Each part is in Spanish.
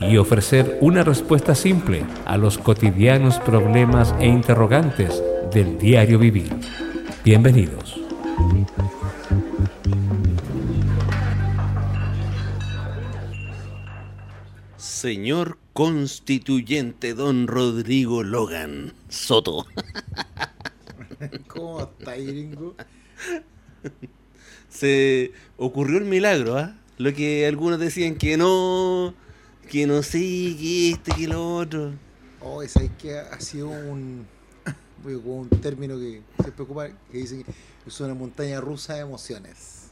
y ofrecer una respuesta simple a los cotidianos problemas e interrogantes del diario vivir. Bienvenidos. Señor constituyente don Rodrigo Logan Soto. ¿Cómo está, gringo? Se ocurrió el milagro, ¿ah? Lo que algunos decían que no, que no sé, que este, que lo otro. Oh, ¿sabes que ha sido un, un término que se preocupa, que dicen que es una montaña rusa de emociones.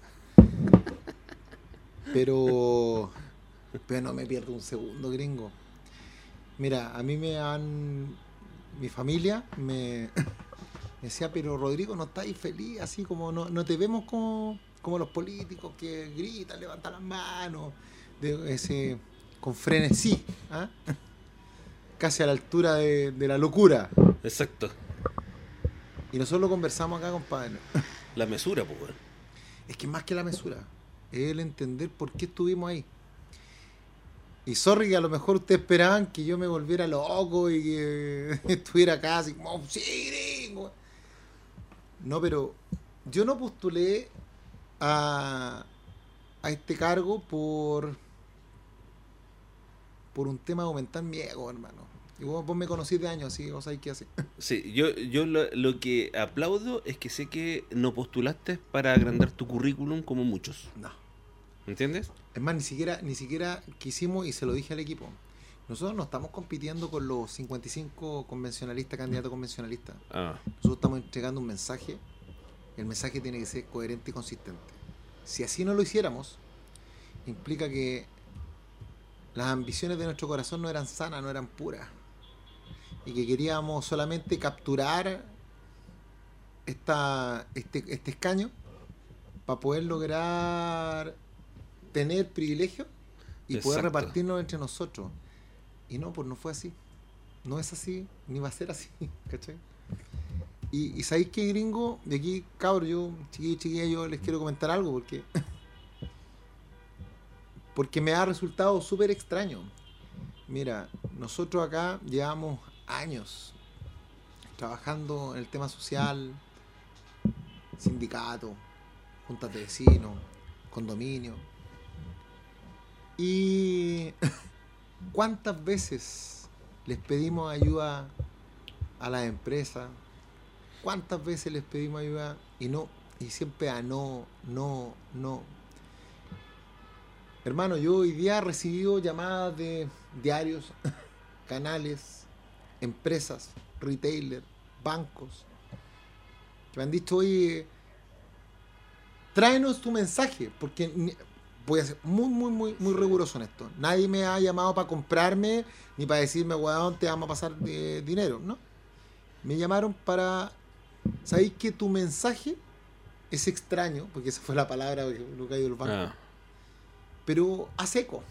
Pero, pero no me pierdo un segundo, gringo. Mira, a mí me han, mi familia me, me decía, pero Rodrigo, no estáis feliz, así como no, no te vemos como, como los políticos que gritan, levantan las manos, de ese, con frenesí, ¿ah? casi a la altura de, de la locura. Exacto. Y nosotros lo conversamos acá, compadre. La mesura, pues. Es que más que la mesura, es el entender por qué estuvimos ahí. Y sorry que a lo mejor ustedes esperaban que yo me volviera loco y que estuviera acá así como, sí, gringo". No, pero yo no postulé a, a este cargo por por un tema de aumentar mi ego, hermano. Y vos, vos me conocís de años, así que vos sabés qué hacer. Sí, yo, yo lo, lo que aplaudo es que sé que no postulaste para agrandar tu currículum como muchos. No. ¿Entiendes? Es más, ni siquiera, ni siquiera quisimos y se lo dije al equipo. Nosotros no estamos compitiendo con los 55 convencionalistas, candidatos convencionalistas. Ah, Nosotros estamos entregando un mensaje. El mensaje tiene que ser coherente y consistente. Si así no lo hiciéramos, implica que las ambiciones de nuestro corazón no eran sanas, no eran puras. Y que queríamos solamente capturar esta, este, este escaño para poder lograr tener privilegios y poder repartirnos entre nosotros. Y no, pues no fue así. No es así, ni va a ser así, ¿cachai? Y, y sabéis que gringo, de aquí, cabro, yo, chiquillos, chiquillas, yo les quiero comentar algo porque. porque me ha resultado súper extraño. Mira, nosotros acá llevamos años trabajando en el tema social, sindicato, juntas de vecinos, condominio. Y ¿cuántas veces les pedimos ayuda a las empresas? ¿Cuántas veces les pedimos ayuda y no? Y siempre a no, no, no. Hermano, yo hoy día he recibido llamadas de diarios, canales, empresas, retailers, bancos, que me han dicho, oye, tráenos tu mensaje, porque voy a ser muy, muy, muy, muy riguroso en esto. Nadie me ha llamado para comprarme ni para decirme, weón, te vamos a pasar de dinero, ¿no? Me llamaron para, ¿sabéis que tu mensaje es extraño? Porque esa fue la palabra que lo que ha ido el banco ah, pero a seco.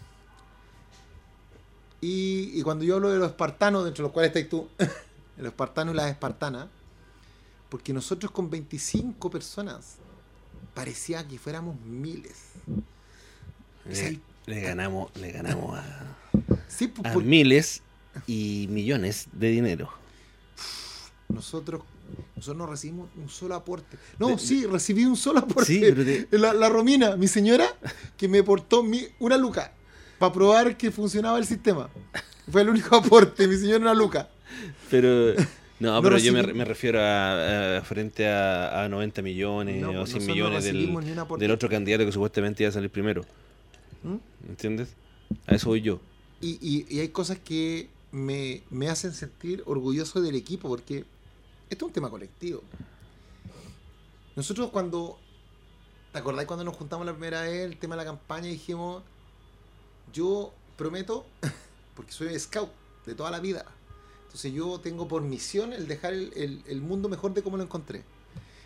Y, y cuando yo hablo de los espartanos, dentro de los cuales estáis tú, los espartanos y las espartanas, porque nosotros con 25 personas parecía que fuéramos miles. le, le ganamos, le ganamos a, Sí, pues, a por- miles y millones de dinero. nosotros, nosotros no recibimos un solo aporte. No, De- sí, recibí un solo aporte. Sí, pero de- la, la Romina, mi señora, que me portó mi, una luca para probar que funcionaba el sistema. Fue el único aporte, mi señora una luca. Pero no, No pero yo me, refiero a, a frente a, a 90 millones No, o pues 100 nosotros no millones del, del otro candidato que supuestamente iba a salir primero. ¿Mm? ¿Entiendes? A eso voy yo. Y, y- y hay cosas que me, me hacen sentir orgulloso del equipo, porque esto es un tema colectivo. Nosotros cuando, ¿te acordáis cuando nos juntamos la primera vez, el tema de la campaña, y dijimos, yo prometo, porque soy scout de toda la vida, entonces yo tengo por misión el dejar el, el- el mundo mejor de como lo encontré.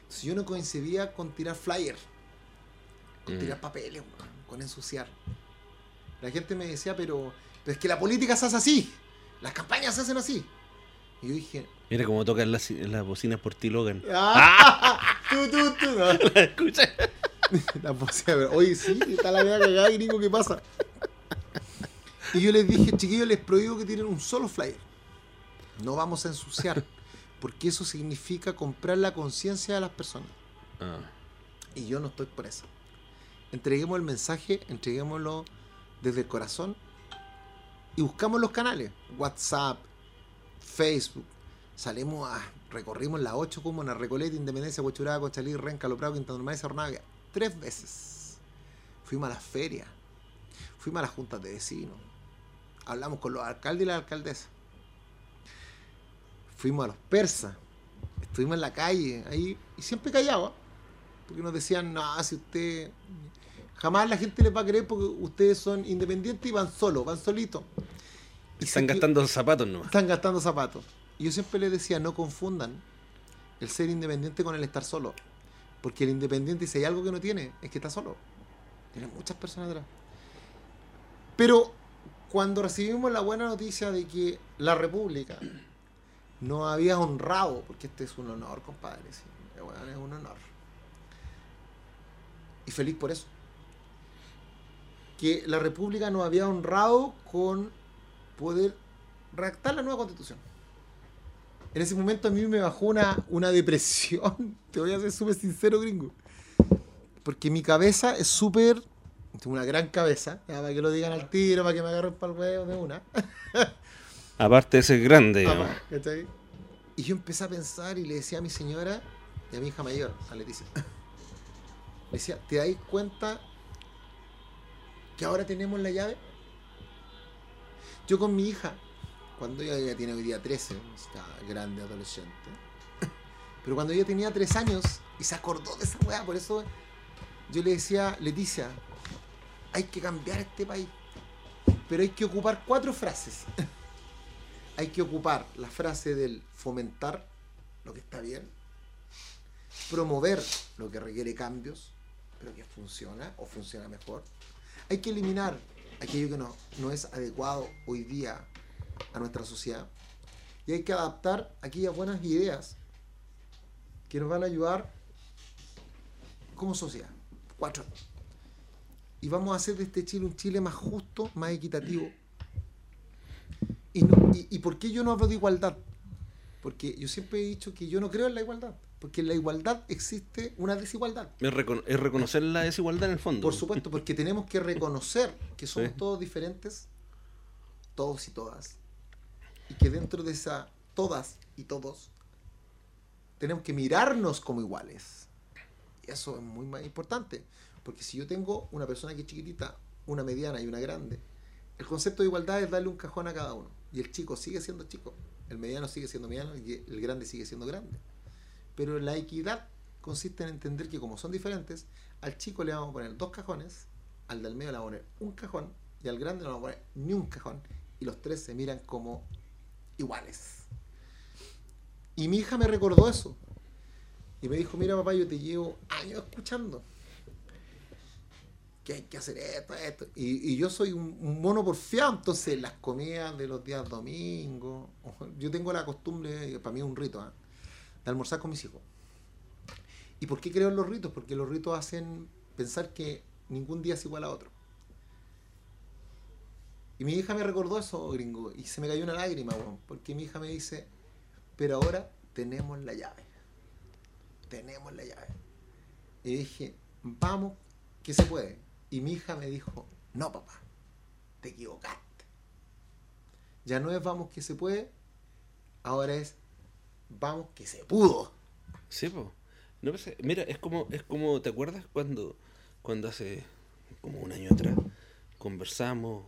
Entonces yo no coincidía con tirar flyer, con Mm. tirar papeles, con ensuciar. La gente me decía, pero, pero es que la política se hace así, las campañas se hacen así. Y yo dije, Mira cómo tocan las, las bocinas por ti, Logan. ¡ah! tú, tú, tú, no. Escucha. La posibilidad, pero, Oye, sí, está la media cagada, gringo, ¿qué pasa? Y yo les dije, chiquillos, les prohíbo que tienen un solo flyer. No vamos a ensuciar, porque eso significa comprar la conciencia de las personas. Ah, Y yo no estoy por eso. Entreguemos el mensaje, entreguémoslo desde el corazón y buscamos los canales. WhatsApp, Facebook. Salimos a. Recorrimos las ocho comunas: Recoleta, Independencia, Huachuraba, Conchalí, Renca, Loprado, Quinta Normal y Cernaga. Tres veces. Fuimos a las ferias. Fuimos a las juntas de vecinos. Hablamos con los alcaldes y las alcaldesas. Fuimos a los persas. Estuvimos en la calle, ahí, y siempre callaba. Porque nos decían, no, si usted. Jamás la gente les va a creer porque ustedes son independientes y van solos, van solitos. Están gastando zapatos nomás. Están gastando zapatos. Y yo siempre les decía, no confundan el ser independiente con el estar solo. Porque el independiente, si hay algo que no tiene, es que está solo. Tiene muchas personas atrás. Pero cuando recibimos la buena noticia de que la República nos había honrado, porque este es un honor, compadre, sí, bueno, es un honor. Y feliz por eso. Que la República nos había honrado con poder redactar la nueva constitución. En ese momento a mí me bajó una, una depresión. Te voy a ser súper sincero, gringo. Porque mi cabeza es súper. Tengo una gran cabeza. ya, para que lo digan al tiro, para que me agarren para el huevo de una. Aparte de ser grande. Y yo empecé a pensar y le decía a mi señora y a mi hija mayor, a Leticia. Le decía, ¿te dais cuenta que ahora tenemos la llave? Yo con mi hija, cuando ella tiene hoy día 13, está grande, adolescente. Pero cuando ella tenía 3 años y se acordó de esa weá, por eso yo le decía, Leticia, hay que cambiar este país. Pero hay que ocupar cuatro frases hay que ocupar la frase del fomentar lo que está bien, promover lo que requiere cambios, pero que funciona o funciona mejor. Hay que eliminar aquello que no, no es adecuado hoy día a nuestra sociedad. Y hay que adaptar aquellas buenas ideas que nos van a ayudar como sociedad. Cuatro. Y vamos a hacer de este Chile un Chile más justo, más equitativo, y, no- y, y por qué yo no hablo de igualdad? Porque yo siempre he dicho que yo no creo en la igualdad. Porque en la igualdad existe una desigualdad. Es, recono- es reconocer la desigualdad en el fondo. Por supuesto, porque tenemos que reconocer que somos Sí. todos diferentes, todos y todas. Y que dentro de esa todas y todos, tenemos que mirarnos como iguales. Y eso es muy más importante. Porque si yo tengo una persona que es chiquitita, una mediana y una grande, el concepto de igualdad es darle un cajón a cada uno. Y el chico sigue siendo chico, el mediano sigue siendo mediano y el grande sigue siendo grande. Pero la equidad consiste en entender que como son diferentes, al chico le vamos a poner dos cajones, al del medio le vamos a poner un cajón y al grande no le vamos a poner ni un cajón. Y los tres se miran como iguales. Y mi hija me recordó eso. Y me dijo, mira papá, yo te llevo años escuchando. Que hay que hacer esto, esto. Y, y yo soy un, un mono porfiado, entonces las comidas de los días domingos. Yo tengo la costumbre, para mí es un rito, ¿ah? Almorzar con mis hijos. ¿Y por qué creo en los ritos? Porque los ritos hacen pensar que ningún día es igual a otro. Y mi hija me recordó eso, gringo, y se me cayó una lágrima, weón, porque mi hija me dice, pero ahora tenemos la llave. Tenemos la llave. Y dije, vamos, que se puede. Y mi hija me dijo, no papá, te equivocaste. Ya no es vamos que se puede, ahora es vamos que se pudo. Sí, po. No, pues, mira, es como, es como, ¿te acuerdas cuando, cuando hace como un año atrás conversamos,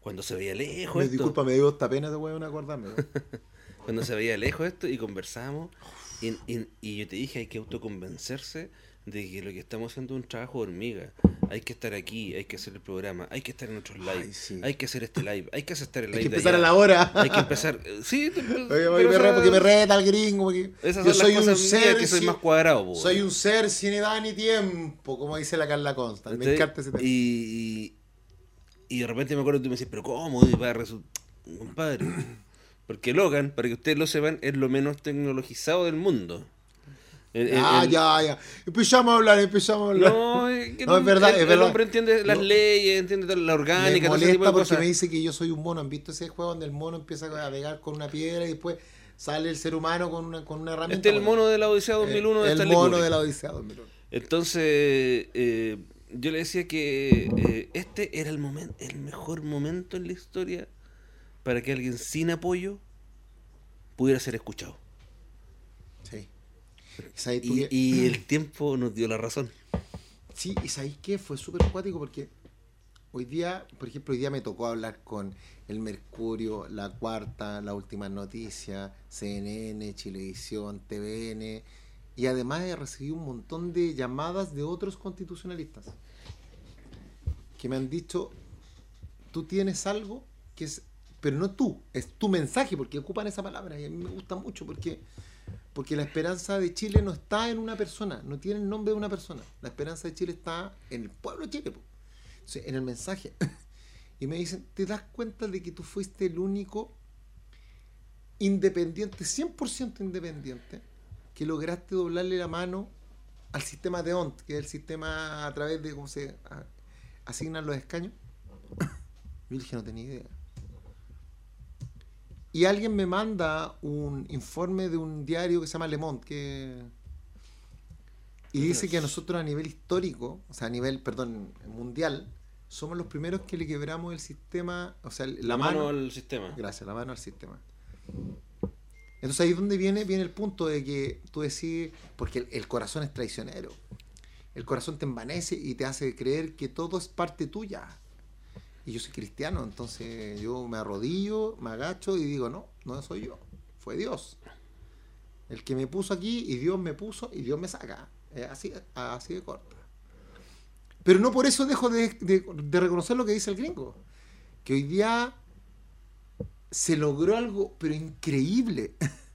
cuando se veía lejos Me esto, disculpa, me dio esta pena de weón acordarme. cuando se veía lejos esto y conversamos y, y- y yo te dije hay que autoconvencerse de que lo que estamos haciendo es un trabajo de hormiga. Hay que estar aquí, hay que hacer el programa, hay que estar en otros live, sí. hay que hacer este live, hay que estar el live Hay que de empezar a la hora. Hay que empezar. eh, Sí, Oye, pero me re- porque me reta el gringo. Porque Esas yo soy un ser. que soy sin- más cuadrado, po, soy un ser sin edad ni tiempo, como dice la Carla Constant. Me encanta ese tema. y, y, de repente me acuerdo que tú me decís, pero ¿cómo? Y va a resu- Compadre. Porque Logan, para que ustedes lo sepan, es lo menos tecnologizado del mundo. El- el- Ah, el- ya, ya. Empezamos a hablar, empezamos a hablar. No, es, que No, es verdad, el, es el verdad. hombre entiende las No. leyes, entiende la me orgánica, todo ese tipo molesta de porque cosas. me dice que yo soy un mono. ¿Han visto ese juego donde el mono empieza a pegar con una piedra y después sale el ser humano con una, con una herramienta? Este es el mono de la Odisea 2001 de El, el Stanley mono Kubrick. de la Odisea 2001. Entonces, eh, yo le decía que eh, este era el momento, el mejor momento en la historia para que alguien sin apoyo pudiera ser escuchado. ¿Y el tiempo nos dio la razón. Sí, y ¿sabéis qué? Fue súper acuático porque hoy día, por ejemplo, hoy día me tocó hablar con el Mercurio, La Cuarta, La Última Noticia, CNN, Chilevisión, TVN, y además he recibido un montón de llamadas de otros constitucionalistas que me han dicho, tú tienes algo que es, pero no tú, es tu mensaje, porque ocupan esa palabra y a mí me gusta mucho porque porque la esperanza de Chile no está en una persona, no tiene el nombre de una persona. La esperanza de Chile está en el pueblo de Chile, po. En el mensaje. Y me dicen, ¿te das cuenta de que tú fuiste el único independiente, 100% independiente, que lograste doblarle la mano al sistema de ONT, que es el sistema a través de cómo se asignan los escaños? Yo dije, no tenía idea y alguien me manda un informe de un diario que se llama Le Monde que y dice que a nosotros a nivel histórico, o sea, a nivel, perdón, mundial, somos los primeros que le quebramos el sistema, o sea, la, La mano, mano al sistema. gracias, la mano al sistema. Entonces ahí es donde viene, viene el punto de que tú decís, porque el, el corazón es traicionero, el corazón te envanece y te hace creer que todo es parte tuya. Y yo soy cristiano, entonces yo me arrodillo, me agacho y digo, no, no soy yo, fue Dios. El que me puso aquí y Dios me puso y Dios me saca. Así, así de corta. Pero no por eso dejo de, de- reconocer lo que dice el gringo. Que hoy día se logró algo, pero increíble.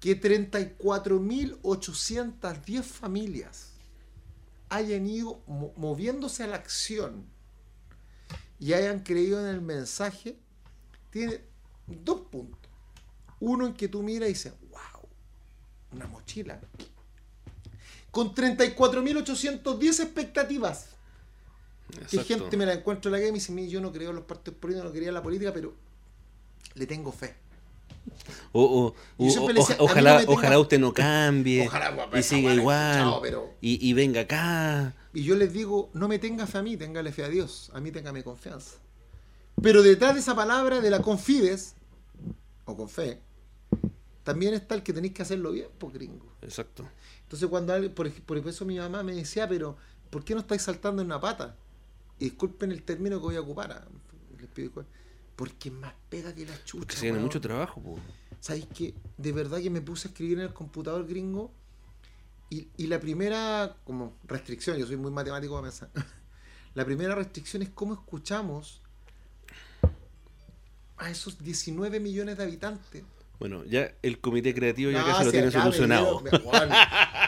Que 34.810 familias hayan ido mo- moviéndose a la acción y hayan creído en el mensaje, tiene dos puntos. Uno en que tú miras y dices, wow, una mochila. Con 34.810 expectativas. Que Exacto. gente me la encuentro en la calle y me dice, "Mira, yo no creo en los partidos políticos, no quería en la política, pero le tengo fe. O, o- o- decía, mí no ojalá, ojalá usted no cambie Ojalá, guapa, y siga igual escuchado, pero- y, y venga acá. Y yo les digo, no me tenga fe a mí, téngale fe a Dios. A mí téngame confianza. Pero detrás de esa palabra de la confides, o con fe, también está el que tenéis que hacerlo bien, pues gringo. Exacto. Entonces cuando alguien, por, por eso mi mamá me decía, pero ¿por qué no estáis saltando en una pata? Y disculpen el término que voy a ocupar. ah, les pido disculpas. Porque es más pega que la chucha. Porque se weón. mucho trabajo. po. ¿Sabéis que de verdad que me puse a escribir en el computador gringo? Y, y la primera, como restricción, yo soy muy matemático para pensar. La primera restricción es cómo escuchamos a esos 19 millones de habitantes. Bueno, ya el comité creativo ya Ah, casi lo tiene solucionado. dieron- me- bueno,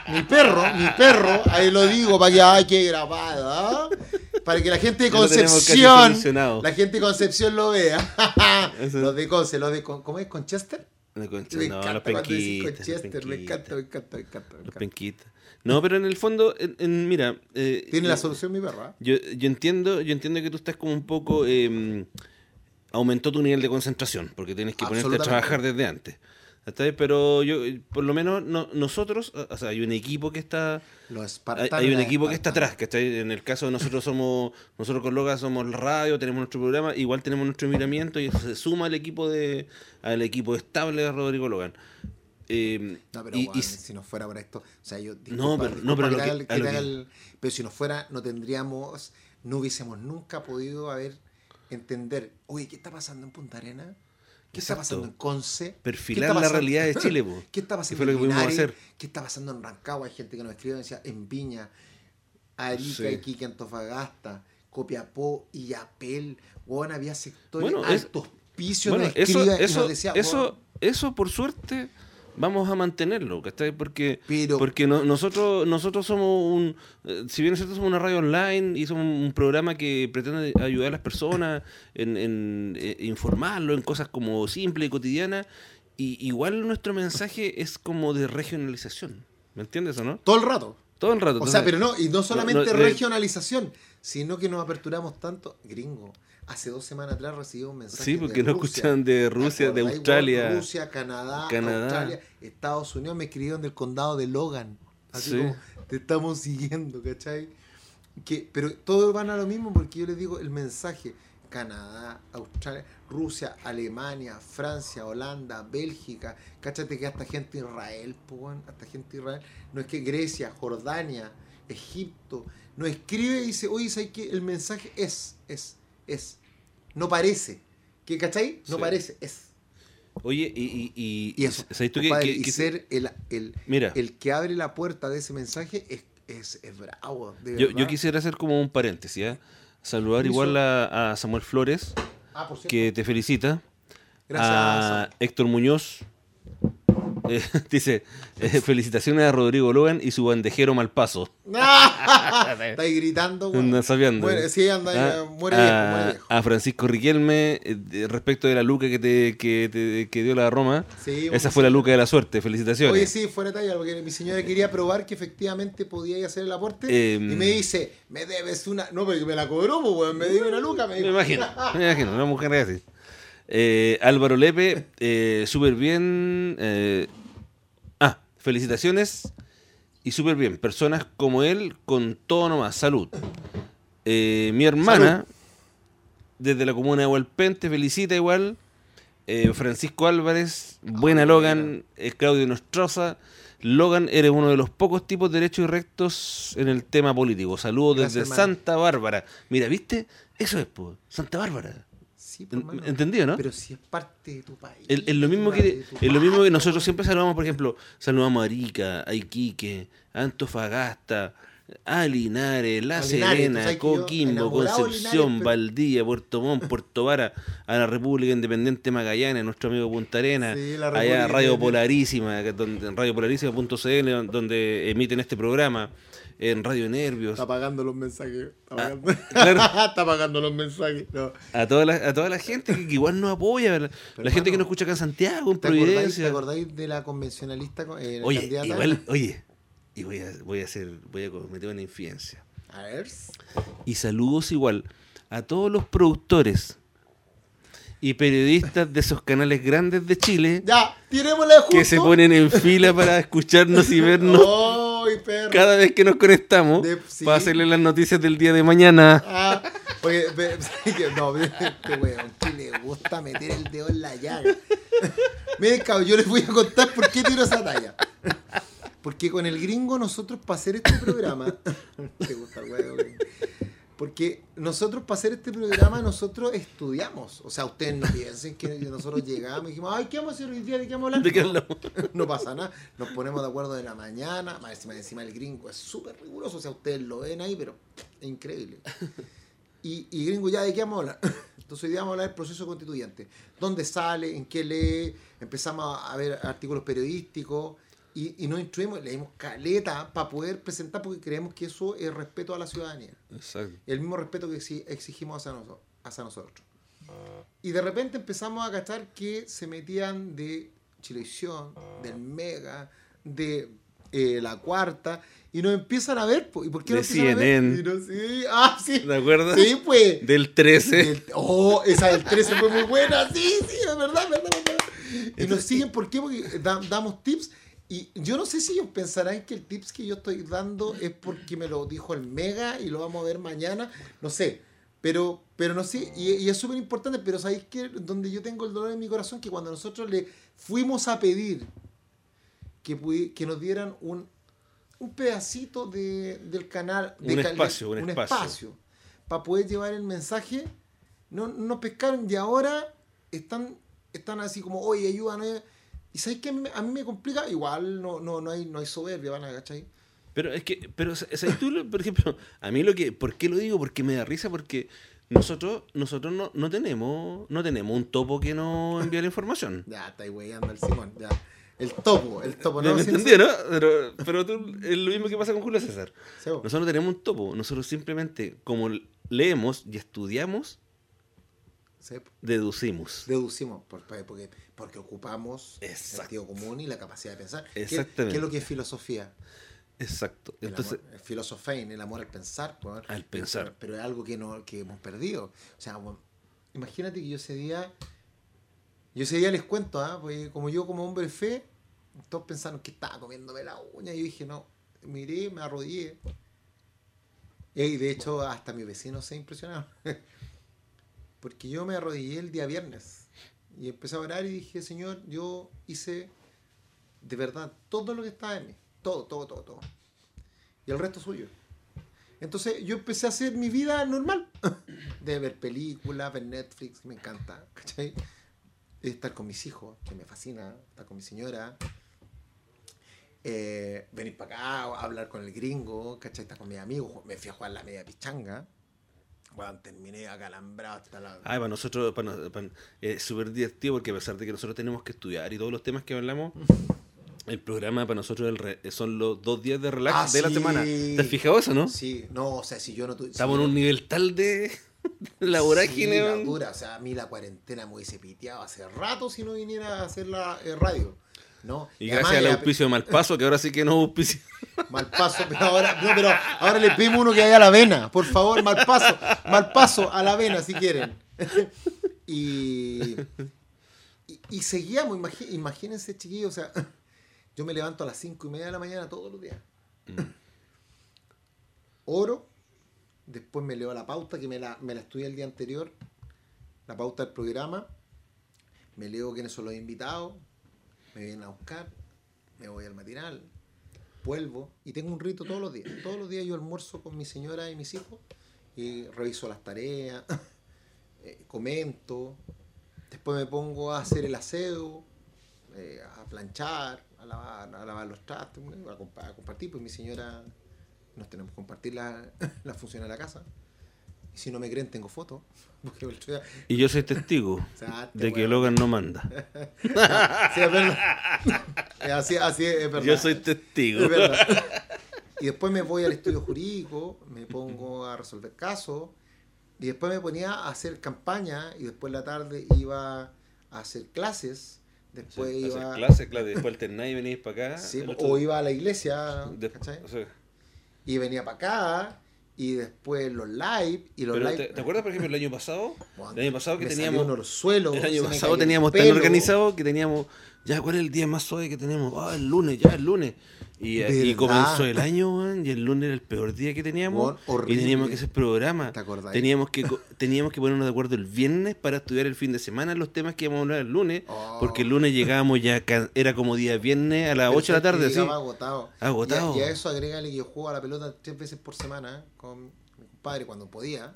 mi perro, mi perro, ahí lo digo para que ay, qué grabada. Para que la gente de Concepción, la gente de Concepción lo vea. Los de Conce, los de Con- ¿cómo es? ¿Conchester? No, concha, Me no, encanta los penquitas. Conchester, me encanta, me encanta, me encanta. Los penquitas. No, pero en el fondo, en- en- mira. eh, Tiene la solución mi perra. Yo, yo entiendo, yo entiendo que tú estás como un poco eh, aumentó tu nivel de concentración, porque tienes que ponerte a trabajar desde antes. Pero yo, eh, por lo menos no- nosotros, o sea, hay un equipo que está, Los hay, un equipo que está atrás, que está ahí. en el caso de nosotros somos, nosotros con Loga somos radio, tenemos nuestro programa, igual tenemos nuestro miramiento y se suma al equipo de, al equipo estable de Rodrigo Logan. Eh, No, pero y- weón, y- si no fuera por esto, o sea, yo No, pero- no, pero que que- el- el- pero si no fuera, no tendríamos, no hubiésemos nunca podido haber entender, oye, ¿qué está pasando en Punta Arena? ¿Qué está Exacto. pasando en Conce? ¿Qué Perfilar está la realidad de Chile, po. ¿Qué está pasando fue lo en que pudimos Linares? hacer. ¿Qué está pasando en Rancagua? Hay gente que nos escribe y decía en Viña, Arica, Sí. Iquique, Antofagasta, Copiapó, Illapel. Bueno, había sectores Bueno, es- altos picios Bueno, nos eso, y eso, nos decía, eso, "Weón, eso por suerte vamos a mantenerlo, ¿cachai? Porque, Pero- porque no- nosotros, nosotros somos un, eh, si bien es cierto, somos una radio online y somos un programa que pretende ayudar a las personas en, en, eh, informarlo en cosas como simples y cotidianas, y igual nuestro mensaje es como de regionalización, ¿me entiendes o no? todo el rato. Todo el rato. O sea, pero no, y no solamente no, regionalización, sino que nos aperturamos tanto, gringo. Hace dos semanas atrás recibí un mensaje. Sí, porque de no Rusia. escuchan de Rusia, de ¿Te acordás, Australia. Rusia, Canadá, Canadá. Australia, Estados Unidos me escribieron del condado de Logan. Así Sí. como, te estamos siguiendo, ¿cachai? Que, pero todos van a lo mismo porque yo les digo el mensaje. Canadá, Australia, Rusia, Alemania, Francia, Holanda, Bélgica, cáchate que hasta gente de Israel, weón, hasta gente de Israel, no es que Grecia, Jordania, Egipto, nos escribe y dice, oye, ¿sabes qué? El mensaje es, es, es. No parece. ¿Qué, cachai? No Sí. parece, es. Oye, y, y, y, Y eso, ¿sabes tú que- que- ser el, el, Mira. el que abre la puerta de ese mensaje es, es, es bravo. de Yo, yo quisiera hacer como un paréntesis. Saludar igual a, a Samuel Flores, Ah, que te felicita. Gracias. a Héctor Muñoz. Eh, dice, eh, felicitaciones a Rodrigo Logan y su bandejero Malpaso. Está ahí gritando. Anda sabiando. Muere, sí, anda, Ah, eh, muere viejo, a, muere viejo. a Francisco Riquelme, eh, respecto de la luca que te, que te- que dio la Roma. Sí, Esa fue la luca de la suerte. Felicitaciones. Oye, sí, fuera talla, porque mi señora quería probar que efectivamente podía ir a hacer el aporte. Em. y me dice, me debes una. No, porque me la cobró, pues, me dio una luca. Me Me imagino, me imagino, una mujer así. Eh, Álvaro Lepe, eh, súper bien. eh, ah, felicitaciones y súper bien. Personas como él, con todo nomás. Salud. Mi hermana, desde la comuna de Hualpén, te felicita igual. Eh, Francisco Álvarez, buena Ah, Logan, Claudio Nostroza. Logan, eres uno de los pocos tipos derechos y rectos en el tema político. Saludos Gracias, desde hermano. Santa Bárbara. Mira, ¿viste? Eso es, po, Santa Bárbara. Sí. ¿Entendido, no? Pero si es parte de tu país. Es es lo mismo que es lo mismo que nosotros siempre saludamos, por ejemplo, saludamos a Arica, a Iquique, a Antofagasta, a Linares, La A Linares, tú Serena, Coquimbo, Concepción, Linares, Valdivia, Puerto Montt, Puerto Vara, a la República Independiente Magallanes, nuestro amigo Punta Arena, Sí, allá Radio. Polarísima, donde, radiopolarísima.cl, donde emiten este programa, en Radio Nervios, Está pagando los mensajes. Está Ah, pagando, claro. está pagando los mensajes. No. a toda la, a toda la gente que, que igual nos apoya, la, gente que nos escucha acá en Santiago, en ¿Te acordáis, ¿Te acordáis de la convencionalista eh, Oye, candidata? igual, oye, y voy a, voy a hacer, voy a cometer una infidencia. A ver. Y saludos igual a todos los productores y periodistas de esos canales grandes de Chile Ya, justo. que se ponen en fila para escucharnos y vernos cada vez que nos conectamos De- sí. para hacerle las noticias del día de mañana. Ah, que- no, este weón, que le gusta meter el dedo en la llaga. Miren, cabrón, yo les voy a contar por qué tiro esa talla. Porque con el gringo nosotros para hacer este programa, te gusta el huevo, porque nosotros para hacer este programa nosotros estudiamos. O sea, ustedes no piensen que nosotros llegamos y dijimos, ay, ¿qué vamos a hacer hoy día? ¿De qué vamos a hablar? ¿De qué No, pasa nada. Nos ponemos de acuerdo de la mañana. Más encima, encima el gringo es súper riguroso. O sea, ustedes lo ven ahí, pero es increíble. Y, y gringo, ¿ya de qué vamos a hablar? Entonces hoy día vamos a hablar del proceso constituyente. ¿Dónde sale? ¿En qué lee? Empezamos a ver artículos periodísticos y, y nos instruimos, leímos caleta para poder presentar porque creemos que eso es respeto a la ciudadanía. Exacto. El mismo respeto que exi- exigimos hacia, noso- hacia nosotros. Y de repente empezamos a cachar que se metían de Chilevisión, del Mega, de eh, La Cuarta, y nos empiezan a ver. po. ¿Y por qué De nos empiezan a ver? CNN. Y no- sí, ah, sí. ¿De acuerdo? Sí, pues. Del 13. Del- oh, esa del 13 fue muy buena. Sí, sí, es verdad, verdad, verdad. Y nos siguen, ¿por qué? Porque da- damos tips. Y yo no sé si ellos pensarán que el tips que yo estoy dando es porque me lo dijo el Mega y lo vamos a ver mañana. No sé. Pero, pero no sé, y, y es súper importante, pero ¿sabéis que Donde yo tengo el dolor en mi corazón, que cuando nosotros le fuimos a pedir que, que nos dieran un, un pedacito de, del canal, de Un cal- espacio, un espacio. para poder llevar el mensaje, no, no pescaron y ahora están están así como, oye, ayúdanos. Y ¿sabes qué? A mí me complica, igual no, no, no, hay, no hay soberbia, van a ¿cachai? Pero es que, pero, ¿sabes tú, por ejemplo, a mí lo que, ¿por qué lo digo? Porque me da risa, porque nosotros, nosotros no, no tenemos, no tenemos un topo que nos envíe la información. ya, está ahí weyando el Simón, ya. El topo, el topo. ¿Me, ¿no? me Sí, entendí, no? Pero, pero tú, es lo mismo que pasa con Julio César. Sí. Nosotros no tenemos un topo. Nosotros simplemente, como leemos y estudiamos, Sí, deducimos. Deducimos, por- porque, porque ocupamos el sentido común y la capacidad de pensar. ¿Qué- Exactamente. ¿Qué, es lo que es filosofía? Exacto. El Entonces, amor, el filosofein, el amor al pensar. Al pensar. Pero, pero es algo que, no, que hemos perdido. O sea, bueno, imagínate que yo ese día, yo ese día les cuento, ¿ah? Porque como yo como hombre de fe, todos pensaron que estaba comiéndome la uña. Y yo dije, no, miré, me arrodillé. Y de hecho, hasta mis vecinos se impresionaron. Porque yo me arrodillé el día viernes. Y empecé a orar y dije, Señor, yo hice de verdad todo lo que estaba en mí. Todo, todo, todo, todo. Y el resto suyo. Entonces yo empecé a hacer mi vida normal. De ver películas, ver Netflix, que me encanta. ¿Cachai? Estar con mis hijos, que me fascina. Estar con mi señora. Eh, venir para acá, hablar con el gringo, ¿cachai? Estar con mis amigos. Me fui a jugar la media pichanga. Bueno, terminé acalambrado hasta la... ay, para nosotros para, para- es súper divertido porque a pesar de que nosotros tenemos que estudiar y todos los temas que hablamos, el programa para nosotros el re- son los dos días de relax Ah, de la semana. ¿Te has fijado eso, no? Sí, no, o sea, si yo no tuve... Estamos en un nivel tal de la vorágine. Sí, dura. O sea, a mí la cuarentena me hubiese piteado hace rato si no viniera a hacer la eh, radio. ¿No? Y además gracias al auspicio de Malpaso, que ahora sí que no auspicio. Mal paso, pero ahora, no, pero ahora le pedimos uno que haya a la avena. Por favor, mal paso. Mal paso a la avena si quieren. y, y, y seguíamos, imagínense, chiquillos, o sea, yo me levanto a las cinco y media de la mañana todos los días. Oro, después me leo la pauta, que me la, me la estudié el día anterior, la pauta del programa, me leo quiénes son los invitados, me vienen a buscar, me voy al matinal, vuelvo y tengo un rito todos los días. Todos los días yo almuerzo con mi señora y mis hijos y reviso las tareas, eh, comento, después me pongo a hacer el aseo, eh, a planchar, a lavar, a lavar los compa- a compartir, pues mi señora nos tenemos que compartir la, la función de la casa. Y si no me creen, tengo fotos. Y yo soy testigo de que Logan no manda. Sí, es verdad. así, así es, verdad. Yo soy testigo. Es verdad. Y después me voy al estudio jurídico, me pongo a resolver casos, y después me ponía a hacer campaña, y después en la tarde iba a hacer clases, después Sí, hacer iba... clases, claro, después alternáis y venís para acá. Sí, o iba a la iglesia, de- ¿cachai? o sea, Y venía para acá, y después los live, y los pero live... ¿te, te acuerdas, por ejemplo, el año pasado? El año pasado que me teníamos... salió un orzuelo, El año pasado teníamos el tan organizado que teníamos, ya, ¿cuál es el día más suave que tenemos? Ah, el lunes, ya, el lunes. Y, y ¿Verdad? comenzó el año, weón, y el lunes era el peor día que teníamos. Y teníamos que hacer programa. ¿Te acordás? Teníamos que, teníamos que ponernos de acuerdo el viernes para estudiar el fin de semana los temas que íbamos a hablar el lunes. Oh. Porque el lunes llegábamos ya, era como día viernes a las Pero 8 de la tarde, sí. agotado. Agotado. Y a, y a eso agrégale que yo juego a la pelota tres veces por semana ¿eh? con mi compadre cuando podía.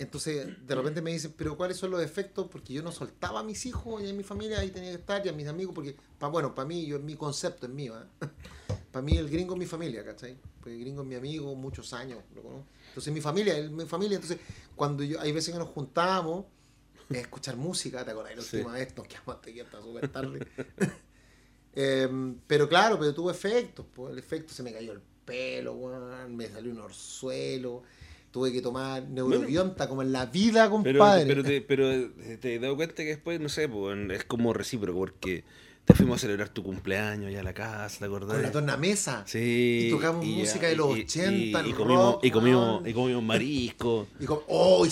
Entonces, de repente me dicen, pero ¿cuáles son los efectos? Porque yo no soltaba a mis hijos y a mi familia, ahí tenía que estar, y a mis amigos, porque, pa, bueno, para mí, yo, mi concepto es mío. para mí, el gringo es mi familia, ¿cachai? Porque el gringo es mi amigo, muchos años, lo conozco. Entonces, mi familia, es mi familia. Entonces, cuando yo, hay veces que nos juntamos, a escuchar música, ¿te acordás? La última vez nos quedamos hasta aquí hasta súper tarde. Em, pero claro, pero tuvo efectos. pues, el efecto se me cayó el pelo, me salió un orzuelo. Tuve que tomar neurobionta como en la vida, Pero, compadre. pero, te, pero eh, te he dado cuenta que después, no sé, pues, es como recíproco, porque te fuimos a celebrar tu cumpleaños allá a la casa, ¿te acordás? Con la tornamesa. Sí. Y tocamos música de los 80, Y, el y comimos, rock, y, comimos, weón. y comimos marisco. Y oh,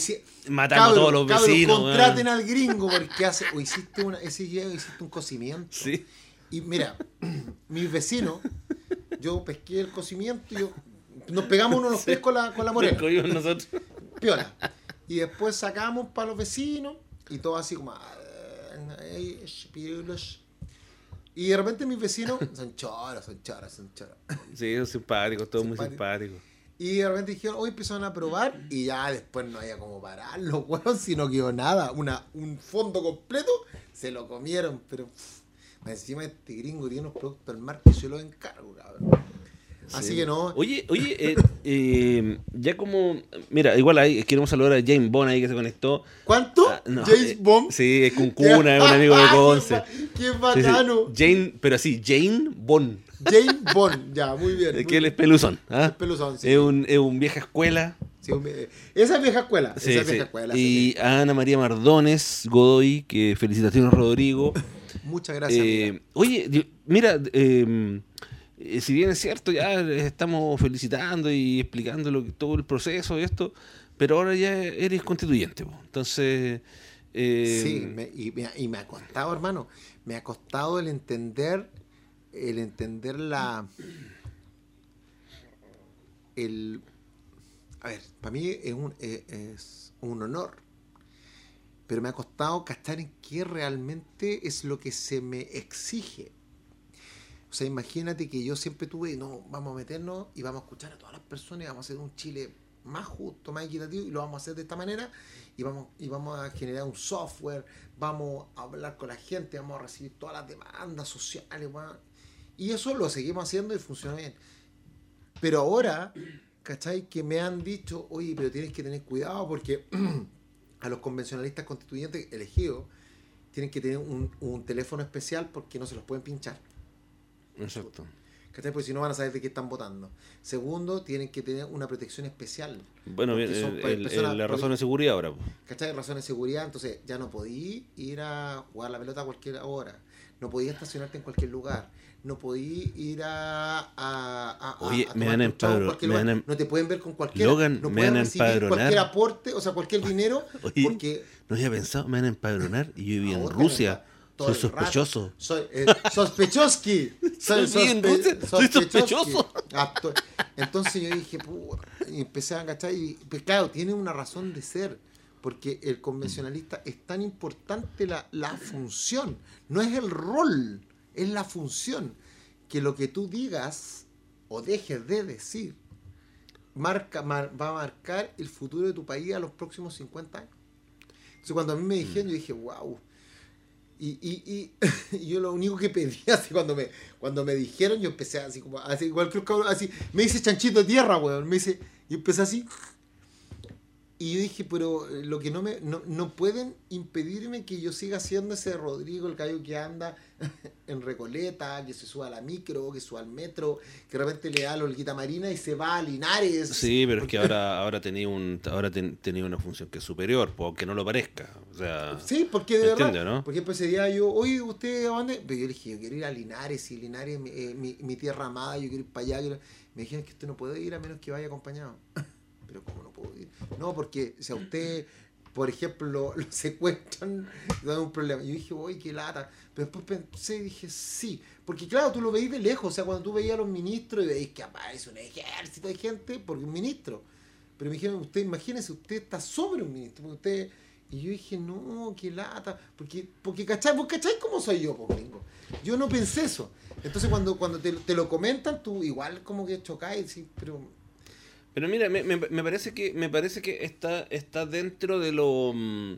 Matando a todos los cabros, vecinos, contraten weón. al gringo porque hace, o hiciste una, ese día hiciste un cocimiento. Sí. Y mira, mis vecinos, yo pesqué el cocimiento y yo, nos pegamos unos los pies con la, con la morena. Nosotros. piola. Y después sacamos para los vecinos y todo así como. "Ah, ay, piolas". Y de repente mis vecinos son choros, son choros, son choros. Sí, son simpáticos, todos muy Simpáticos. Y de repente dijeron, hoy empezaron a probar y ya después no había como pararlo, weón, si no quedó nada. Una, un fondo completo, se lo comieron, pero pff, encima este gringo tiene unos productos al mar que yo los encargo, cabrón. Así Sí. que no, Oye, oye, eh, eh, ya como. Mira, igual ahí queremos saludar a James Bond ahí que se conectó. ¿cuánto? Ah, no, James eh, Bond. Sí, es con Cuna, es un amigo de Conce. Qué Sí, sí. bacano. Jane, pero así, Jane Bond. James Bond, ya, muy bien. Es que él es peluzón. ¿ah? Es peluzón, sí. Es un, es un vieja escuela. Esa es vieja escuela. Sí, esa vieja escuela. Y a Ana María Mardones Godoy, que felicitaciones Rodrigo. Muchas gracias. Eh, oye, mira, eh, eh, si bien es cierto, ya estamos felicitando y explicando lo que, todo el proceso y esto, pero ahora ya eres constituyente. Entonces, eh, Sí, me- y, me, y me ha costado, hermano. Me ha costado el entender, el entender la, el, a ver, para mí es un, es un honor, pero me ha costado cachar en qué realmente es lo que se me exige. O sea, imagínate que yo siempre tuve, no, vamos a meternos y vamos a escuchar a todas las personas y vamos a hacer un Chile más justo, más equitativo y lo vamos a hacer de esta manera y vamos, y vamos a generar un software, vamos a hablar con la gente, vamos a recibir todas las demandas sociales, weón. y eso lo seguimos haciendo y funciona bien. Pero ahora, ¿cachai? Que me han dicho, oye, pero tienes que tener cuidado porque a los convencionalistas constituyentes elegidos tienen que tener un teléfono especial porque no se los pueden pinchar. Exacto. ¿Cachai? Porque si no van a saber de qué están votando. Segundo, tienen que tener una protección especial. Bueno, bien, son el- el- la razón de seguridad ahora. ¿Cachai? Razones de seguridad, entonces ya no podí ir a jugar la pelota a cualquier hora. No podía estacionarte en cualquier lugar. No podí ir a. a, a- Oye, a me van a un trago en empabro- cualquier me lugar. van a em- No te pueden ver con cualquier. Logan, no me van a empadronar. cualquier aporte, o sea, cualquier dinero. Oye, porque No había pensado, me van a empadronar y yo vivía en Rusia. Todo Soy el rato. sospechoso. Soy eh, sospechoski. Soy ruso, soy sospechoso. To- Entonces yo dije, y empecé a agachar y, pues claro, tiene una razón de ser. Porque el convencionalista es tan importante la, la función, no es el rol, es la función. Que lo que tú digas o dejes de decir marca, mar- va a marcar el futuro de tu país a los próximos 50 años. Entonces cuando a mí me dijeron, yo dije, wow. Y, y, y, y yo lo único que pedía, así cuando me, cuando me dijeron, yo empecé así como, así, igual que un cabrón, así, me dice chanchito de tierra, weón, me dice, y empecé así. Y yo dije, pero eh, lo que no me, no, no pueden impedirme que yo siga siendo ese Rodrigo, el gallo que anda en Recoleta, que se suba a la micro, que suba al metro, que de repente le da la olguita marina y se va a Linares. Sí, pero es que ahora, ahora tenía un, ahora ten- tenía una función que es superior, aunque no lo parezca. O sea, Sí, porque de verdad. Entiendo, ¿no? Porque pues ese día yo, oye, ¿usted a dónde? Pero yo le dije, yo quiero ir a Linares, y Linares es mi, eh, mi, mi tierra amada, yo quiero ir para allá. quiero- Me dijeron que usted no puede ir a menos que vaya acompañado. Pero ¿cómo no puedo ir? No, porque si a usted, por ejemplo, lo, secuestran, dan un problema. Yo dije, oye, qué lata. Pero después pensé y dije, sí. Porque claro, tú lo veis de lejos. O sea, cuando tú veías a los ministros y veis que aparece un ejército de gente, porque un ministro. Pero me dijeron, usted, imagínese, usted está sobre un ministro. Porque usted... Y yo dije, no, qué lata. Porque, porque ¿cachai? ¿Vos cachai cómo soy yo, po, gringo? Yo no pensé eso. Entonces cuando, cuando te, te lo comentan, tú igual como que chocáis, sí, pero... Pero mira, me, me- me parece que me parece que está está dentro de lo mm,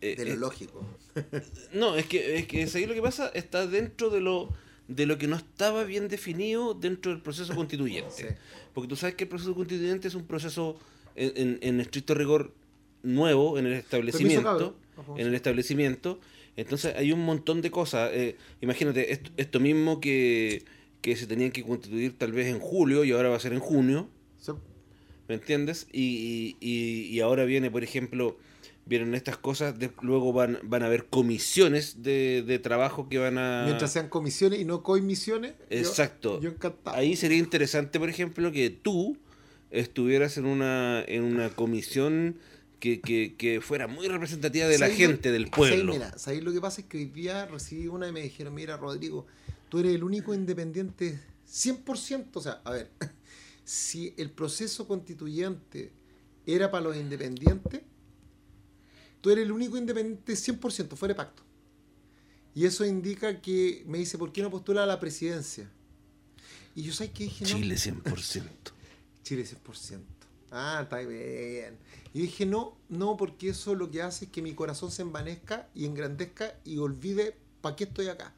eh, De lo eh, lógico. no, es que es que ¿sabes lo que pasa? Está dentro de lo de lo que no estaba bien definido dentro del proceso constituyente. Sí. Porque tú sabes que el proceso constituyente es un proceso en, en- en estricto rigor nuevo en el establecimiento, en el establecimiento. Entonces hay un montón de cosas. eh, imagínate esto, esto mismo que, que se tenían que constituir tal vez en julio y ahora va a ser en junio. Sí. ¿Me entiendes? Y, y, y ahora viene, por ejemplo, vienen estas cosas, de- luego van, van a haber comisiones de, de trabajo que van a... Mientras sean comisiones y no comisiones. yo- Exacto. Yo, encantado. Ahí sería interesante, por ejemplo, que tú estuvieras en una, en una comisión que, que, que fuera muy representativa de la ¿Sabéis lo- gente, del pueblo. Mira, ¿sabéis lo que pasa? Es que hoy día recibí una y me dijeron, mira, Rodrigo, tú eres el único independiente 100%. O sea, a ver, si el proceso constituyente era para los independientes, tú eres el único independiente 100%, fuera de pacto. Y eso indica que me dice, ¿por qué no postula a la presidencia? Y yo, ¿sabes qué dije? No, Chile 100%. Chile 100%. Ah, está bien. Y dije, no, no, porque eso lo que hace es que mi corazón se envanezca y engrandezca y olvide para qué estoy acá.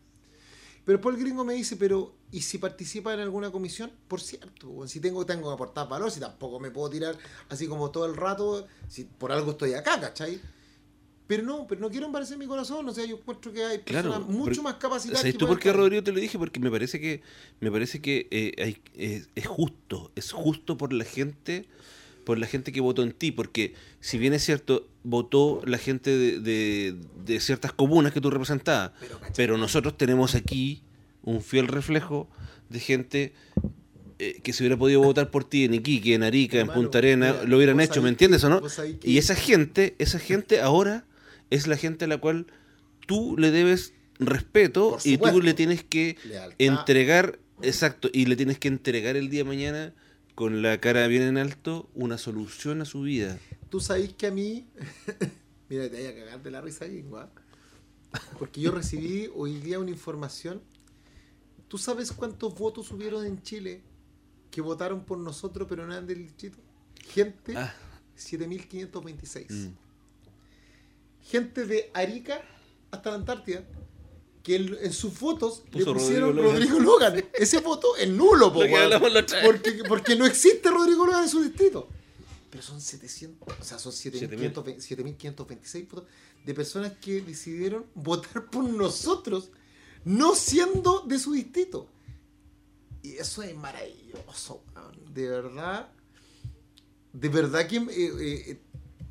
Pero el gringo me dice, pero ¿y si participa en alguna comisión? Por cierto, si tengo, tengo que aportar valor, si tampoco me puedo tirar así como todo el rato, si por algo estoy acá, ¿cachai? Pero no, pero no quiero embarazar mi corazón, o sea, yo encuentro que hay personas Claro, mucho porque- más capacitadas. ¿Sabes tú por qué, Rodrigo, te lo dije? Porque me parece que me parece que eh, hay- es, es justo, es justo por la gente, por la gente que votó en ti, porque si bien es cierto, votó la gente de, de- de ciertas comunas que tú representabas, Pero, pero nosotros tenemos aquí un fiel reflejo de gente eh, que se hubiera podido votar por ti en Iquique, en Arica, en Punta Arena, mira, lo hubieran hecho, sabés ¿me entiendes o no? que- Y esa gente, esa gente ahora es la gente a la cual tú le debes respeto y tú le tienes que Lealtad. entregar, exacto, y le tienes que entregar el día de mañana con la cara bien en alto una solución a su vida. Tú sabés que a mí. Mira, te voy a cagar de la risa ahí, guau. Porque yo recibí hoy día una información. ¿Tú sabes cuántos votos hubieron en Chile que votaron por nosotros pero no eran del distrito? Gente, Ah. 7.526. Mm. Gente de Arica hasta la Antártida. Que en, sus fotos le pusieron Rodrigo Rodrigo Logan. Logan. Ese voto es nulo, po, porque, porque no existe Rodrigo Logan en su distrito. Pero son 700, o sea, son 7.520 7.526 votos de personas que decidieron votar por nosotros, no siendo de su distrito. Y eso es maravilloso, de verdad. De verdad que eh, eh, eh,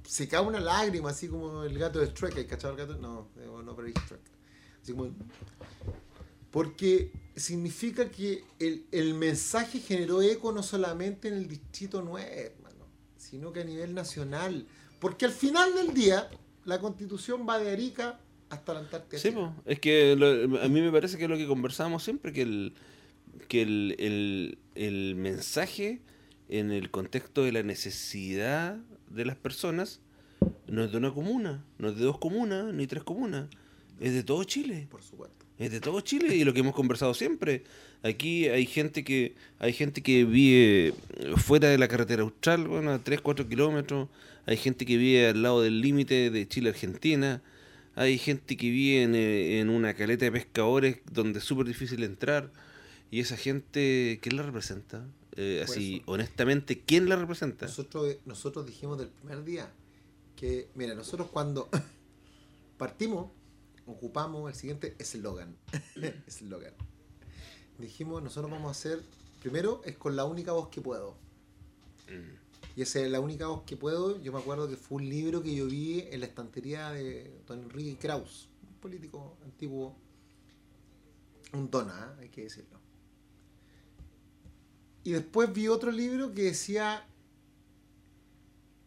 se cae una lágrima, así como el gato de Shrek. ¿Hay cachado el gato? No, no, pero es. Así como- porque significa que el, el mensaje generó eco no solamente en el distrito 9, hermano, sino que a nivel nacional. Porque al final del día, la constitución va de Arica hasta la Antártida. Sí, po. es que lo- a mí me parece que es lo que conversábamos siempre, que el, que el, el, el mensaje en el contexto de la necesidad de las personas no es de una comuna, no es de dos comunas, ni tres comunas, es de todo Chile. Por supuesto. Es de todo Chile y lo que hemos conversado siempre. Aquí hay gente que hay gente que vive fuera de la carretera austral, bueno, a 3, 4 kilómetros. Hay gente que vive al lado del límite de Chile-Argentina. Hay gente que vive en, eh, en una caleta de pescadores donde es súper difícil entrar. Y esa gente, ¿quién la representa? Eh, Por así, eso. honestamente, ¿quién la representa? Nosotros, nosotros dijimos del primer día que, mira, nosotros cuando partimos, ocupamos el siguiente eslogan. eslogan. Dijimos, nosotros vamos a hacer, primero es con la única voz que puedo. Y esa es la única voz que puedo. Yo me acuerdo que fue un libro que yo vi en la estantería de don Enrique Kraus, un político antiguo, un dona, ¿eh? hay que decirlo. Y después vi otro libro que decía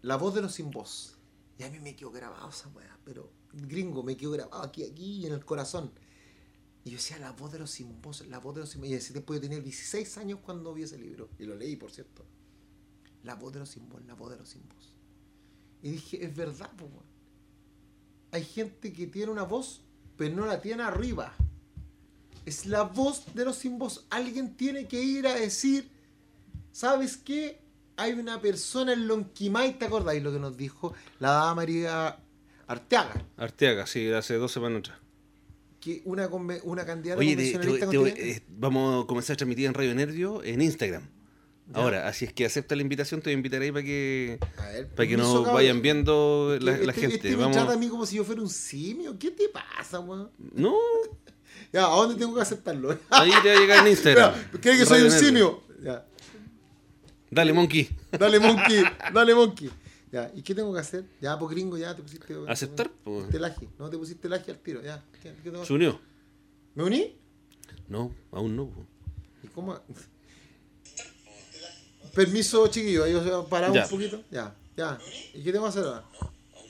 La voz de los sin voz. Y a mí me quedó grabado esa weá, pero gringo, me quedó grabado aquí, aquí en el corazón. Y yo decía, la voz de los sin voz, la voz de los sin voz. Y ese tiempo yo tenía 16 años cuando vi ese libro. Y lo leí, por cierto. La voz de los sin voz, la voz de los sin voz. Y dije, es verdad, weón. Hay gente que tiene una voz, pero no la tiene arriba. Es la voz de los sin voz. Alguien tiene que ir a decir, ¿sabes qué? Hay una persona en Lonquimay, ¿te acordáis lo que nos dijo la dama María Arteaga? Arteaga, sí, hace dos semanas atrás. Que una, una candidata Oye, te- te- te eh, vamos a comenzar a transmitir en Radio Nervio en Instagram. Ya. Ahora, así es que acepta la invitación, te voy a invitar ahí para que, ver, para que nos vayan viendo la, Este- la este- gente. Este me Vamos. trata a mí como si yo fuera un simio. ¿Qué te pasa, weón? No, Ya, ¿a dónde tengo que aceptarlo? ahí te va a llegar en Instagram. Espera, ¿Cree que soy un simio? Ya. Dale, Monkey. Dale, monkey. Dale, monkey. Ya, ¿y qué tengo que hacer? Ya, pues gringo, ya te pusiste. Aceptar, pues. Te laje. No te pusiste laje al tiro, ya. ¿Qué, ¿Se unió? ¿Me uní? No, aún no. po. ¿Y cómo? Permiso, chiquillo, ahí os Ya. un poquito. Ya, ya. ¿Y qué tengo que hacer ahora?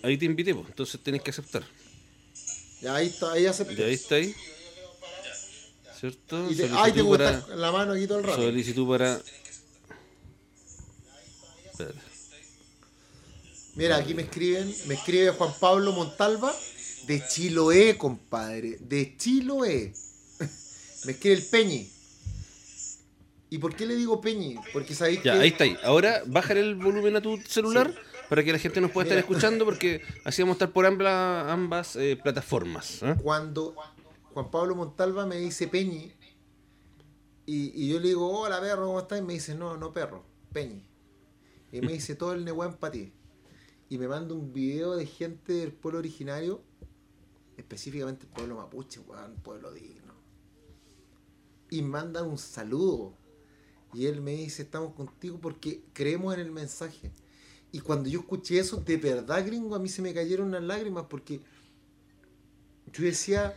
Ahí te invité, pues. entonces tenés que aceptar. Ya, ahí está, ahí acepté. Ya ahí está ahí. ¿Cierto? Y te, ay, te para- la mano aquí todo el rato. Solicitud para. Espérate. Mira, aquí me escriben, me escribe Juan Pablo Montalva de Chiloé, compadre, de Chiloé. me escribe el Peñi. ¿Y por qué le digo Peñi? Porque sabéis Ya, que ahí está. ahí. Ahora, bájale el volumen a tu celular para que la gente nos pueda estar Mira. escuchando porque así vamos a estar por ambas, ambas eh, plataformas. ¿eh? cuando Juan Pablo Montalva me dice Peñi, y, y yo le digo, hola perro, ¿cómo estás? Y me dice, no, no perro, Peñi. Y me dice todo el Nehuán para ti. Y me manda un video de gente del pueblo originario, específicamente el pueblo mapuche, weón, pueblo digno. Y mandan un saludo. Y él me dice, estamos contigo porque creemos en el mensaje. Y cuando yo escuché eso, de verdad, gringo, a mí se me cayeron las lágrimas porque yo decía,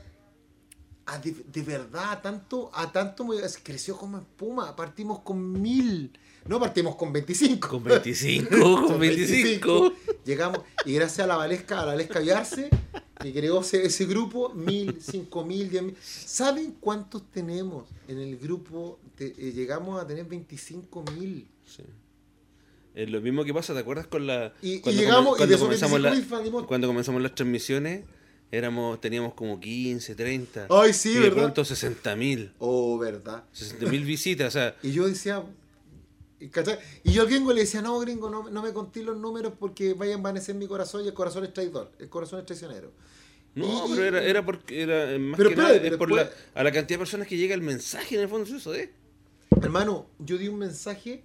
"Ah, de, de verdad, a tanto, a tanto me- creció como espuma. Partimos con mil, no partimos con 25. Con 25, con 25. Llegamos, y gracias a la Valesca, a la Valesca Viarse, que creó ese, ese grupo, mil, cinco mil, diez mil. ¿Saben cuántos tenemos en el grupo? Te- eh, llegamos a tener 25 mil. Sí. Es lo mismo que pasa, ¿te acuerdas con la Y- y cuando, llegamos, y cuando de esos comenzamos 25 la- mil salimos- cuando comenzamos las transmisiones? Éramos, teníamos como 15, 30. Ay, sí, y de pronto 60 mil. Oh, verdad. 60 mil visitas, o sea, Y yo decía, ¿cachai? Y yo al gringo le decía, no, gringo, no, no me conté los números porque vaya a envanecer mi corazón y el corazón es traidor, el corazón es traicionero. no, Y- pero era, era porque era más Pero que nada es por después- la, a la cantidad de personas que llega el mensaje en el fondo es eso, ¿eh? Hermano, yo di un mensaje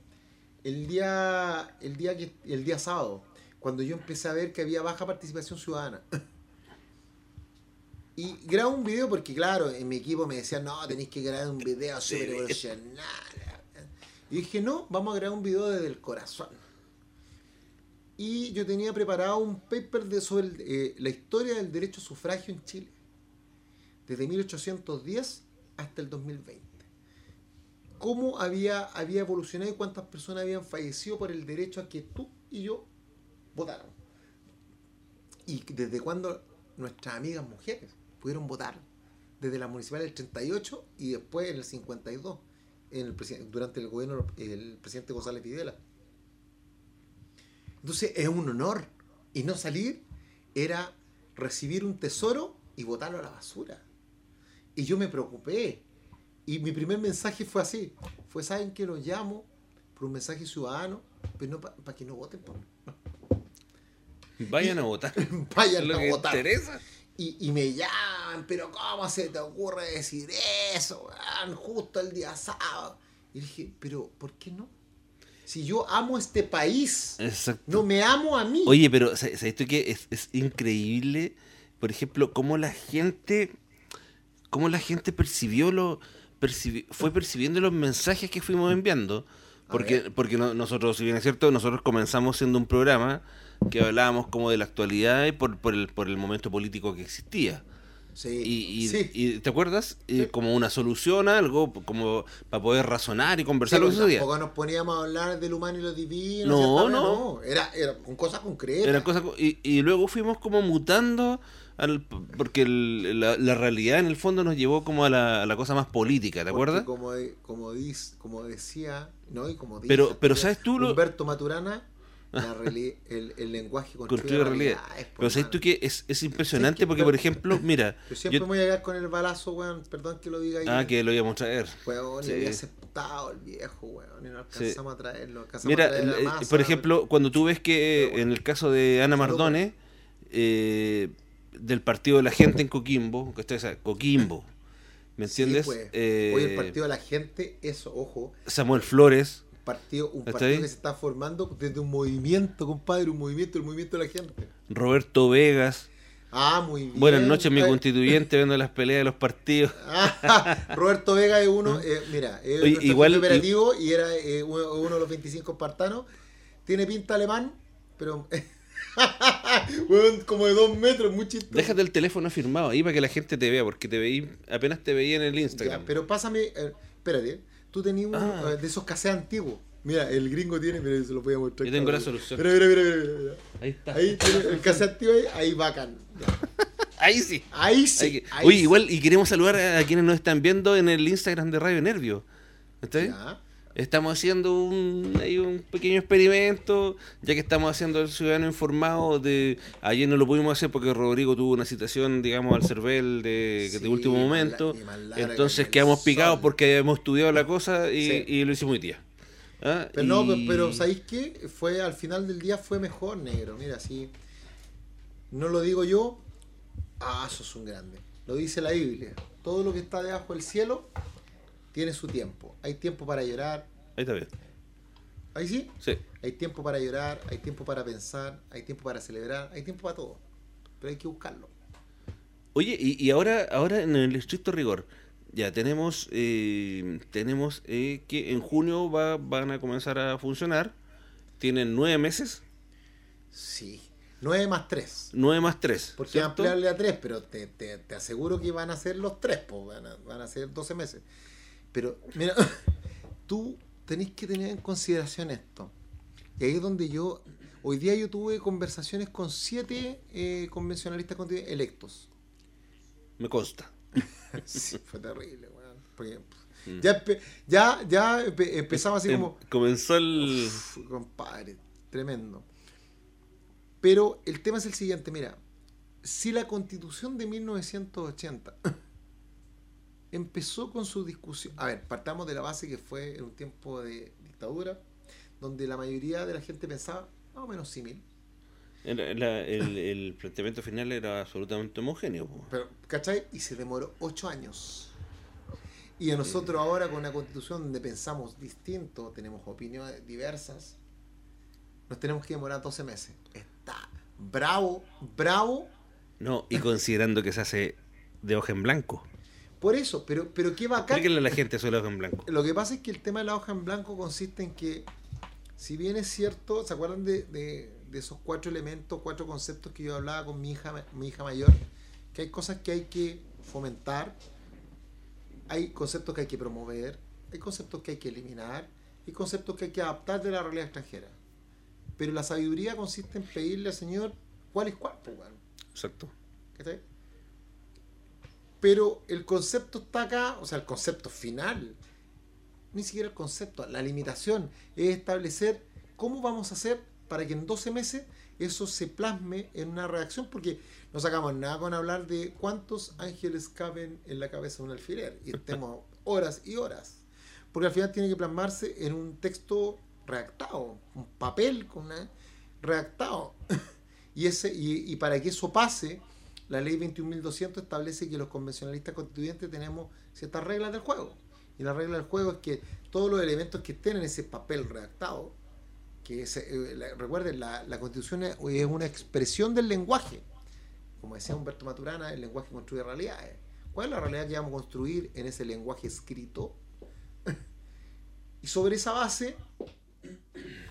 el día, el día que, el día sábado, cuando yo empecé a ver que había baja participación ciudadana. Y grabo un video porque, claro, en mi equipo me decían, no, tenéis que grabar un video súper evolucionario. Y dije, no, vamos a grabar un video desde el corazón. Y yo tenía preparado un paper de, sobre el- eh, la historia del derecho a sufragio en Chile. Desde 1810 hasta el 2020 cómo había, había evolucionado y cuántas personas habían fallecido por el derecho a que tú y yo votaran. Y desde cuándo nuestras amigas mujeres pudieron votar. Desde la municipal del 38 y después en el 52, en el durante el gobierno del presidente González Videla. Entonces es un honor. Y no salir era recibir un tesoro y botarlo a la basura. Y yo me preocupé. Y mi primer mensaje fue así. Fue, ¿saben que Los llamo por un mensaje ciudadano, pero no para que no voten por mí. Vayan a votar. Vayan lo a que votar. interesa. Y, y me llaman, pero ¿cómo se te ocurre decir eso? Justo el día sábado. Y dije, pero ¿por qué no? Si yo amo este país, Exacto. no me amo a mí. Oye, pero sa- ¿sabes tú qué? Es, es increíble, por ejemplo, cómo la gente, cómo la gente percibió lo, percibi- fue percibiendo los mensajes que fuimos enviando. Porque, porque no- nosotros, si bien es cierto, nosotros comenzamos siendo un programa que hablábamos como de la actualidad y por, por, el, por el momento político que existía. sí, Y, y- sí. y, ¿te acuerdas? Sí. como una solución a algo, como para poder razonar y Sí, conversar que porque sucedía. tampoco nos poníamos a hablar del humano y lo divino. No, no. Era, era con cosas concretas. Co- y, y luego fuimos como mutando al, porque el- la, la realidad en el fondo nos llevó como a la, a la cosa más política, ¿te acuerdas? Como, de- como, dis- como decía, ¿no? Y como dice Pero- pero ¿sabes tú lo- Humberto Maturana, la reali- el, el lenguaje construye, Construye realidad. po, Pero sabes tú que es, es impresionante que- porque, pero- por ejemplo, mira, Yo siempre yo- me voy a llegar con el balazo, weón. Perdón que lo diga ahí. ah, que lo íbamos a traer. Weón, Sí. y había aceptado el viejo, weón. Y no Sí. alcanzamos a traerlo. alcanzamos Mira, a traer la eh, masa, por ejemplo, cuando tú ves que Pero bueno. en el caso de Ana Mardone, eh, del partido de la gente en Coquimbo, que está esa- Coquimbo, ¿me sí, entiendes? pues. Eh, Hoy el partido de la gente, eso, ojo. Samuel Flores, partido, un ¿Está partido ahí? que se está formando desde un movimiento, compadre. Un movimiento, el movimiento de la gente. Roberto Vegas. Ah, muy bien. Buenas noches, mi Eh, constituyente, viendo las peleas de los partidos. Ah, Roberto Vega es uno, eh, mira, es Oye, igual- operativo y era eh, uno, uno de los 25 espartanos. Tiene pinta alemán, pero Como de dos metros, muy chistoso. Déjate el teléfono firmado ahí para que la gente te vea, porque te veí, apenas te veía en el Ya, Instagram. pero pásame, eh, espérate, tú tenías uno Ah. eh, de esos cassettes antiguos. Mira, el gringo tiene, mira, se lo voy a mostrar. Yo tengo la solución. Mira, mira, mira, mira, mira, mira. Ahí está. Ahí tiene el cassette antiguo ahí, ahí bacán. Ahí sí. Ahí sí. Que- ahí Oye, sí. igual, y queremos saludar a, a quienes nos están viendo en el Instagram de Radio Nervio. ¿Está bien? Ya. Estamos haciendo un, hay un pequeño experimento, ya que estamos haciendo el ciudadano informado de ayer no lo pudimos hacer porque Rodrigo tuvo una citación, digamos, al CERVEL de, Sí, de último momento. la- Entonces que quedamos picados porque hemos estudiado la cosa y, Sí. y lo hicimos hoy día. ¿Ah? Pero no, Y- pero ¿sabéis qué? Fue al final del día fue mejor, negro. Mira, si no lo digo yo, ah, sos un grande. Lo dice la Biblia. Todo lo que está debajo del cielo tiene su tiempo. Hay tiempo para llorar. Ahí está bien. Ahí sí. Sí. Hay tiempo para llorar, hay tiempo para pensar, hay tiempo para celebrar, hay tiempo para todo. Pero hay que buscarlo. Oye, y, y ahora, ahora en el estricto rigor, ya tenemos, eh, tenemos eh, que en junio va, van a comenzar a funcionar. Tienen nueve meses, Sí. 9 más 3. nueve más tres. Porque ¿cierto? ampliarle a 3, pero te, te- te aseguro que van a ser los 3, pues, van, a, van a ser 12 meses. Pero, mira, tú tenés que tener en consideración esto. Y ahí es donde yo, hoy día yo tuve conversaciones con 7 convencionalistas constituyentes electos. Me consta. Sí, fue terrible, weón. Porque, Mm. ya, ya, ya empe- empezamos así Em, como... Comenzó el... Uf, compadre, tremendo. Pero el tema es el siguiente, mira, si la constitución de 1980 empezó con su discusión, a ver, partamos de la base que fue en un tiempo de dictadura, donde la mayoría de la gente pensaba más o menos similar. el, la- el- el planteamiento final era absolutamente homogéneo. po. Pero, ¿cachai? Y se demoró ocho años. Y a nosotros ahora con una constitución donde pensamos distinto, tenemos opiniones diversas, nos tenemos que demorar 12 meses. Está bravo, bravo. No, y considerando que se hace de hoja en blanco. Por eso, pero, pero qué bacán. Explíquenle a la gente de la hoja en blanco. Lo que pasa es que el tema de la hoja en blanco consiste en que, si bien es cierto, ¿se acuerdan de, de- de esos cuatro elementos, cuatro conceptos que yo hablaba con mi hija, mi hija mayor? Que hay cosas que hay que fomentar, hay conceptos que hay que promover, hay conceptos que hay que eliminar, y conceptos que hay que adaptar de la realidad extranjera. Pero la sabiduría consiste en pedirle al Señor cuál es cuál, pues. Exacto. ¿Cachai? Pero el concepto está acá, o sea, el concepto final, ni siquiera el concepto, la limitación es establecer cómo vamos a hacer para que en 12 meses eso se plasme en una reacción, porque no sacamos nada con hablar de cuántos ángeles caben en la cabeza de un alfiler y estemos horas y horas, porque al final tiene que plasmarse en un texto redactado, un papel con una redactado. Y, ese, y, y para que eso pase, la ley 21.200 establece que los convencionalistas constituyentes tenemos ciertas reglas del juego. Y la regla del juego es que todos los elementos que estén en ese papel redactado, que es, eh, la- recuerden, la, la constitución es, es una expresión del lenguaje. Como decía Humberto Maturana, el lenguaje construye realidades. ¿Cuál es la realidad que vamos a construir en ese lenguaje escrito? y sobre esa base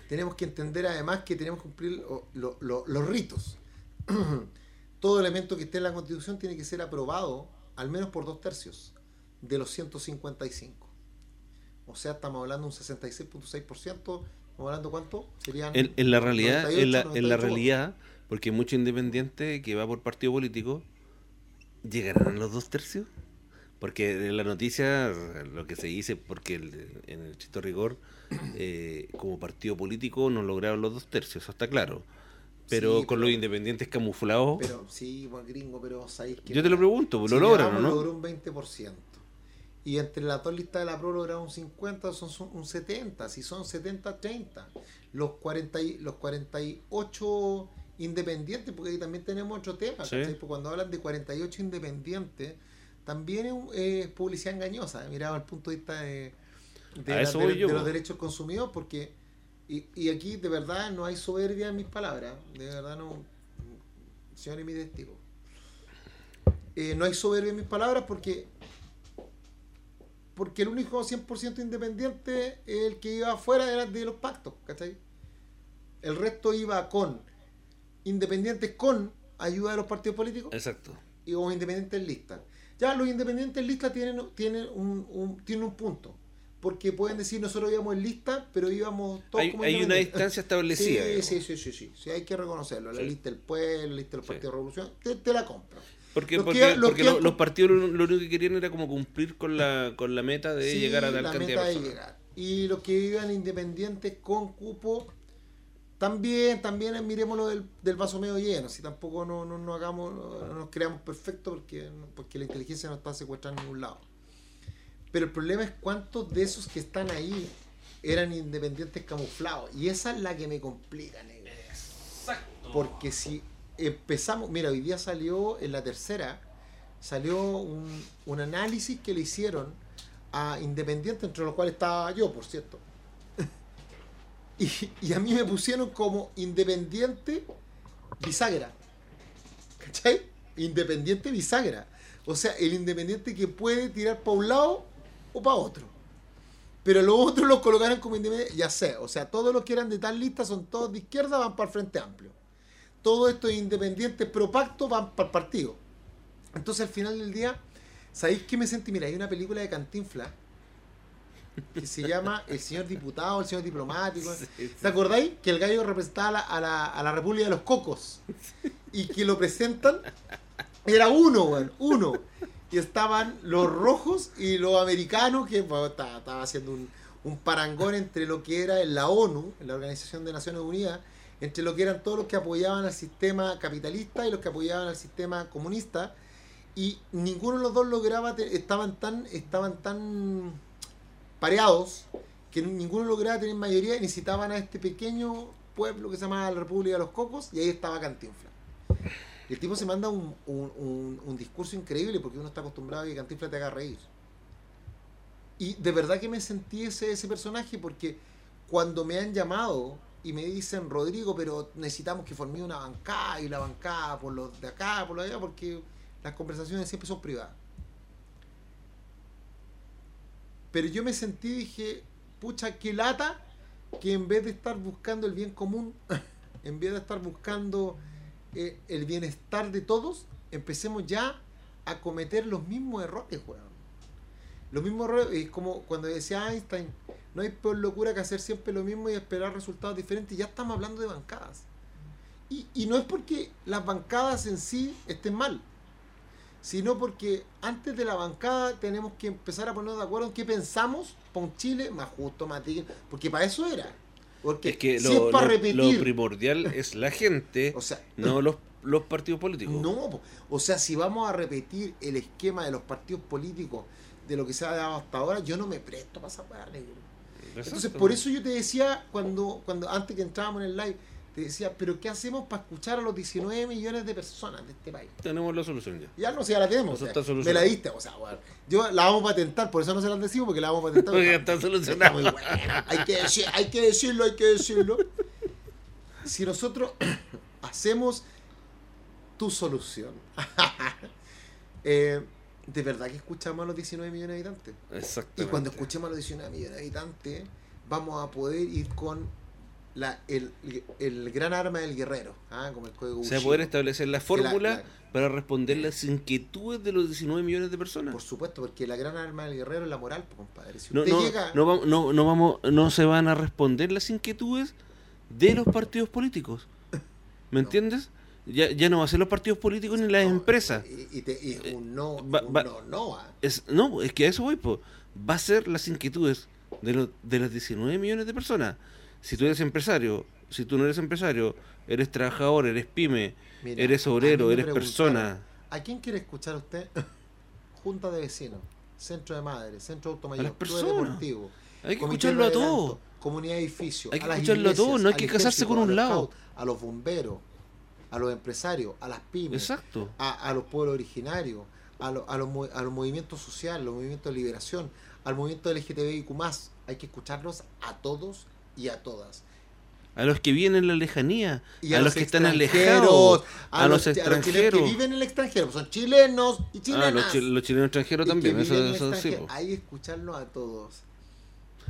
tenemos que entender además que tenemos que cumplir lo- lo- lo- los ritos. Todo elemento que esté en la Constitución tiene que ser aprobado al menos por dos tercios de los 155. O sea, estamos hablando de un 66.6%. Estamos hablando cuánto? Serían En, en la realidad, en la, 98, en la 98. realidad, porque mucho independiente que va por partido político, ¿llegarán a los dos tercios? Porque en la noticia, lo que se dice, porque el- en el chito rigor, eh, como partido político no lograron los dos tercios, eso está claro. Pero Sí, con pero- los independientes camuflados, Pero sí, buen gringo, pero sabéis que. yo te lo pregunto, ¿lo Si logran o no? logró un 20%. Y entre las dos listas de la PRO lograron un 50, son, son un 70. Si son 70, 30. Los, 40 y- los 48 independientes, porque ahí también tenemos otro tema. Sí. Porque cuando hablan de 48 independientes, también es, publicidad engañosa, mirado al punto de vista de, de la- de- los derechos del consumidor, porque. Y, y aquí de verdad no hay soberbia en mis palabras. De verdad no. Señor y mi testigo. Eh, no hay soberbia en mis palabras porque porque el único 100% independiente el que iba afuera era de los pactos, ¿cachai? El resto iba con independientes con ayuda de los partidos políticos Exacto. y o independientes listas. Ya los independientes listas tienen, tienen, un, un- tienen un punto. Porque pueden decir nosotros íbamos en lista, pero íbamos todos Hay, hay una distancia establecida. Sí, sí, sí, sí, sí, sí, hay que reconocerlo. La Sí. lista del pueblo, la lista del Sí. Partido de Revolución, te, la compro. Porque, porque, porque lo- los partidos lo, lo único que querían era como cumplir con la, con la meta de Sí, llegar a tal la llegar. Y los que vivan independientes con cupo, también, también miremoslo del, del vaso medio lleno. Si tampoco no, no, no hagamos, no nos creamos perfectos porque, porque la inteligencia no está secuestrada en ningún lado. Pero el problema es cuántos de esos que están ahí eran independientes camuflados. Y esa es la que me complica, negro. Porque si empezamos, mira, hoy día salió en la tercera, salió un, un análisis que le hicieron a independientes, entre los cuales estaba yo, por cierto. Y, y a mí me pusieron como independiente bisagra. ¿Cachai? Independiente bisagra. O sea, el independiente que puede tirar para un lado o para otro. Pero los otros los colocaron como independientes, ya sé. O sea, todos los que eran de tal lista son todos de izquierda, van para el Frente Amplio. Todos estos independientes pro pacto van para el partido. Entonces, al final del día, ¿sabéis qué me sentí? Mira, hay una película de Cantinfla que se llama El señor diputado, el señor diplomático. ¿Te acordáis? Que el gallo representaba a la, a la, a la República de los Cocos. Y que lo presentan. Era uno, weón, uno. Y estaban los rojos y los americanos, que bueno, estaba, haciendo un, parangón entre lo que era la ONU, la Organización de Naciones Unidas, entre lo que eran todos los que apoyaban al sistema capitalista y los que apoyaban al sistema comunista. Y ninguno de los dos lograba, estaban tan, estaban tan pareados que ninguno lograba tener mayoría y necesitaban a este pequeño pueblo que se llamaba la República de los Cocos y ahí estaba Cantinfla. El tipo se manda un, discurso increíble porque uno está acostumbrado a que Cantinfla te haga reír. Y de verdad que me sentí ese, ese personaje porque cuando me han llamado y me dicen, Rodrigo, pero necesitamos que formé una bancada y la bancada por los de acá, por los de allá, porque las conversaciones siempre son privadas. Pero yo me sentí dije, pucha, qué lata que en vez de estar buscando el bien común, en vez de estar buscando eh, el bienestar de todos, empecemos ya a cometer los mismos errores, weón. Los mismos errores, es como cuando decía Einstein, no hay peor locura que hacer siempre lo mismo y esperar resultados diferentes. Ya estamos hablando de bancadas. Y, no es porque las bancadas en sí estén mal, sino porque antes de la bancada tenemos que empezar a ponernos de acuerdo en qué pensamos para un Chile más justo, más porque para eso era. Porque Es que si lo, es para lo- repetir, lo primordial es la gente, o sea, no los, los partidos políticos. no, o sea, si vamos a repetir el esquema de los partidos políticos de lo que se ha dado hasta ahora, yo no me presto para esa negro. Entonces, por eso yo te decía, cuando, cuando antes que entrábamos en el live, te decía, pero ¿qué hacemos para escuchar a los 19 millones de personas de este país? tenemos la solución ya. Ya no sé, ya la tenemos. O sea, me la diste, o sea, bueno, yo la vamos a patentar, por eso no se las decimos, porque la vamos a patentar. Porque ya está- muy buena. Hay que, decir- hay que decirlo, hay que decirlo. Si nosotros hacemos tu solución, eh, de verdad que escuchamos a los 19 millones de habitantes. Exactamente. Y cuando escuchemos a los 19 millones de habitantes, vamos a poder ir con la, el, el gran arma del guerrero, ¿ah? como el código Se va a Bushido. poder establecer la fórmula la- para responder las inquietudes de los 19 millones de personas. Por supuesto, porque la gran arma del guerrero es la moral, compadre. Si usted no, llega... no, vamos, no, no vamos, no se van a responder las inquietudes de los partidos políticos. ¿Me entiendes? Ya, ya no va a ser los partidos políticos ni las empresas. Y, y te- y es un no, Va- un va- no, no, ah. Es, no, es que a eso voy, po. va a ser las inquietudes de, los de las 19 millones de personas. Si tú eres empresario, si tú no eres empresario, eres trabajador, eres pyme, Mira, eres obrero, eres persona. ¿A quién quiere escuchar usted? Junta de vecinos, centro de madres, centro A automayor, club deportivo, Hay que escucharlo a de todos. comunidad de edificio, Hay que a las escucharlo a todos, no hay que casarse con un lado. a los bomberos, a los empresarios, a las pymes, Exacto. a, a los pueblos originarios, a, lo- a los, a los movimientos sociales, los movimientos de liberación, al movimiento LGTBIQ+. Hay que escucharlos a todos y a todas. A los que vienen en la lejanía, Y a, los que están extranjeros, alejados, a, a, los, los, a los extranjeros. que viven en el extranjero, son chilenos y Ah, chilenas. los, chi- los chilenos extranjeros también, eso, eso sí. Hay escucharlos a todos.